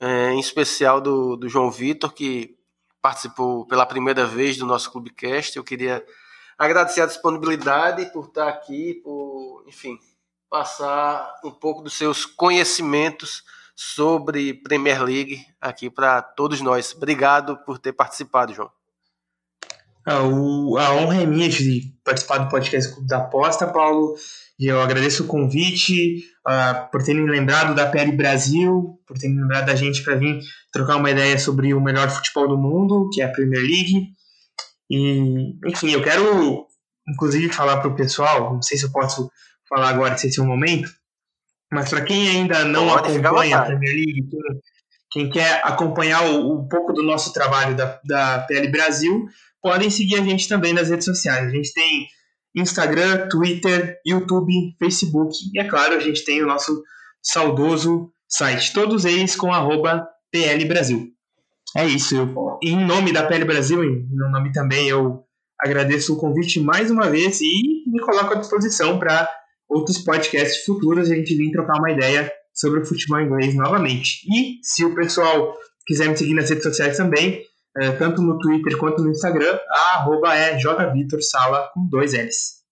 é, em especial do, do João Vitor, que participou pela primeira vez do nosso Clubecast. Eu queria agradecer a disponibilidade por estar aqui, por, enfim, passar um pouco dos seus conhecimentos sobre Premier League aqui para todos nós. Obrigado por ter participado, João. Ah, o, a honra é minha de participar do podcast da Aposta, Paulo. E eu agradeço o convite, uh, por terem lembrado da PL Brasil, por terem lembrado da gente para vir trocar uma ideia sobre o melhor futebol do mundo, que é a Premier League. E, enfim, eu quero, inclusive, falar para o pessoal, não sei se eu posso falar agora, se esse é o momento, mas para quem ainda não Pode acompanha a Premier League, quem, quem quer acompanhar um pouco do nosso trabalho da, da PL Brasil, podem seguir a gente também nas redes sociais. A gente tem Instagram, Twitter, YouTube, Facebook e, é claro, a gente tem o nosso saudoso site. Todos eles com arroba PL Brasil. É isso. Eu, em nome da PL Brasil, em meu nome também, eu agradeço o convite mais uma vez e me coloco à disposição para outros podcasts futuros e a gente vir trocar uma ideia sobre o futebol inglês novamente. E se o pessoal quiser me seguir nas redes sociais também, é, tanto no Twitter quanto no Instagram, a arroba é jvitorsala com dois L's.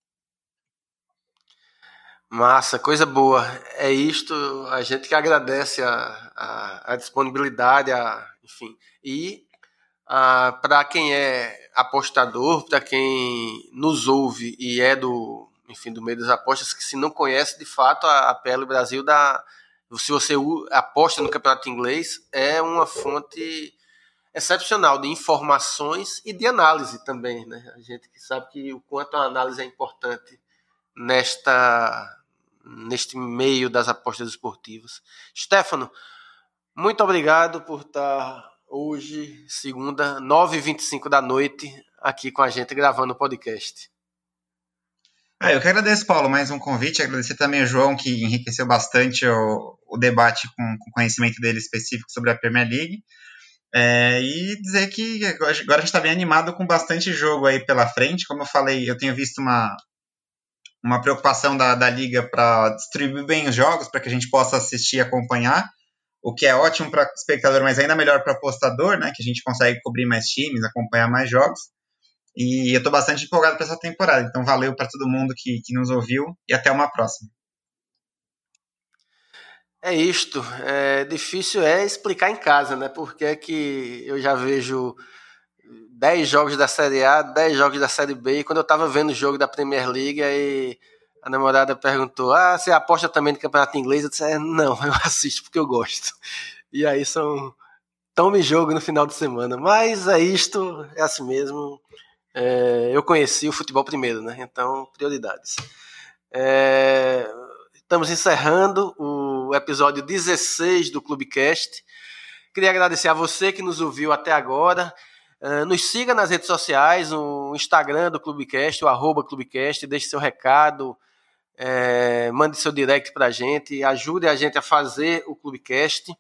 Massa, coisa boa. É isto, a gente que agradece a, a, a disponibilidade, a, enfim. E para quem é apostador, para quem nos ouve e é do, enfim, do meio das apostas, que se não conhece, de fato, a, a PL Brasil dá. Se você aposta no campeonato inglês, é uma fonte excepcional de informações e de análise também, né? A gente que sabe que o quanto a análise é importante nesta neste meio das apostas esportivas. Stefano, muito obrigado por estar hoje, segunda, 9h25 da noite, aqui com a gente gravando o podcast. Ah, eu que agradeço, Paulo, mais um convite. Agradecer também ao João, que enriqueceu bastante o, o debate com o conhecimento dele específico sobre a Premier League. É, e dizer que agora a gente está bem animado com bastante jogo aí pela frente. Como eu falei, eu tenho visto uma, uma preocupação da, da liga para distribuir bem os jogos, para que a gente possa assistir e acompanhar, o que é ótimo para o espectador, mas ainda melhor para apostador, né, que a gente consegue cobrir mais times, acompanhar mais jogos. E eu estou bastante empolgado para essa temporada. Então, valeu para todo mundo que, que nos ouviu e até uma próxima. É isto. É difícil é explicar em casa, né? Porque é que eu já vejo 10 jogos da Série A, 10 jogos da Série B, e quando eu estava vendo o jogo da Premier League, aí a namorada perguntou: Ah, você aposta também no campeonato inglês? Eu disse: é, Não, eu assisto porque eu gosto. E aí são. Tome jogo no final de semana. Mas é isto, é assim mesmo. É, eu conheci o futebol primeiro, né? Então, prioridades. É, estamos encerrando o episódio 16 do Clubecast. Queria agradecer a você que nos ouviu até agora. Uh, nos siga nas redes sociais, o Instagram do Clubecast, o arroba Clubecast, deixe seu recado, é, mande seu direct para a gente, ajude a gente a fazer o Clubecast.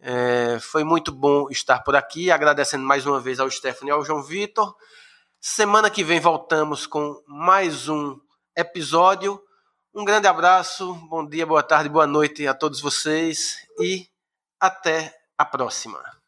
É, foi muito bom estar por aqui, agradecendo mais uma vez ao Stephanie e ao João Vitor. Semana que vem voltamos com mais um episódio. Um grande abraço, bom dia, boa tarde, boa noite a todos vocês e até a próxima.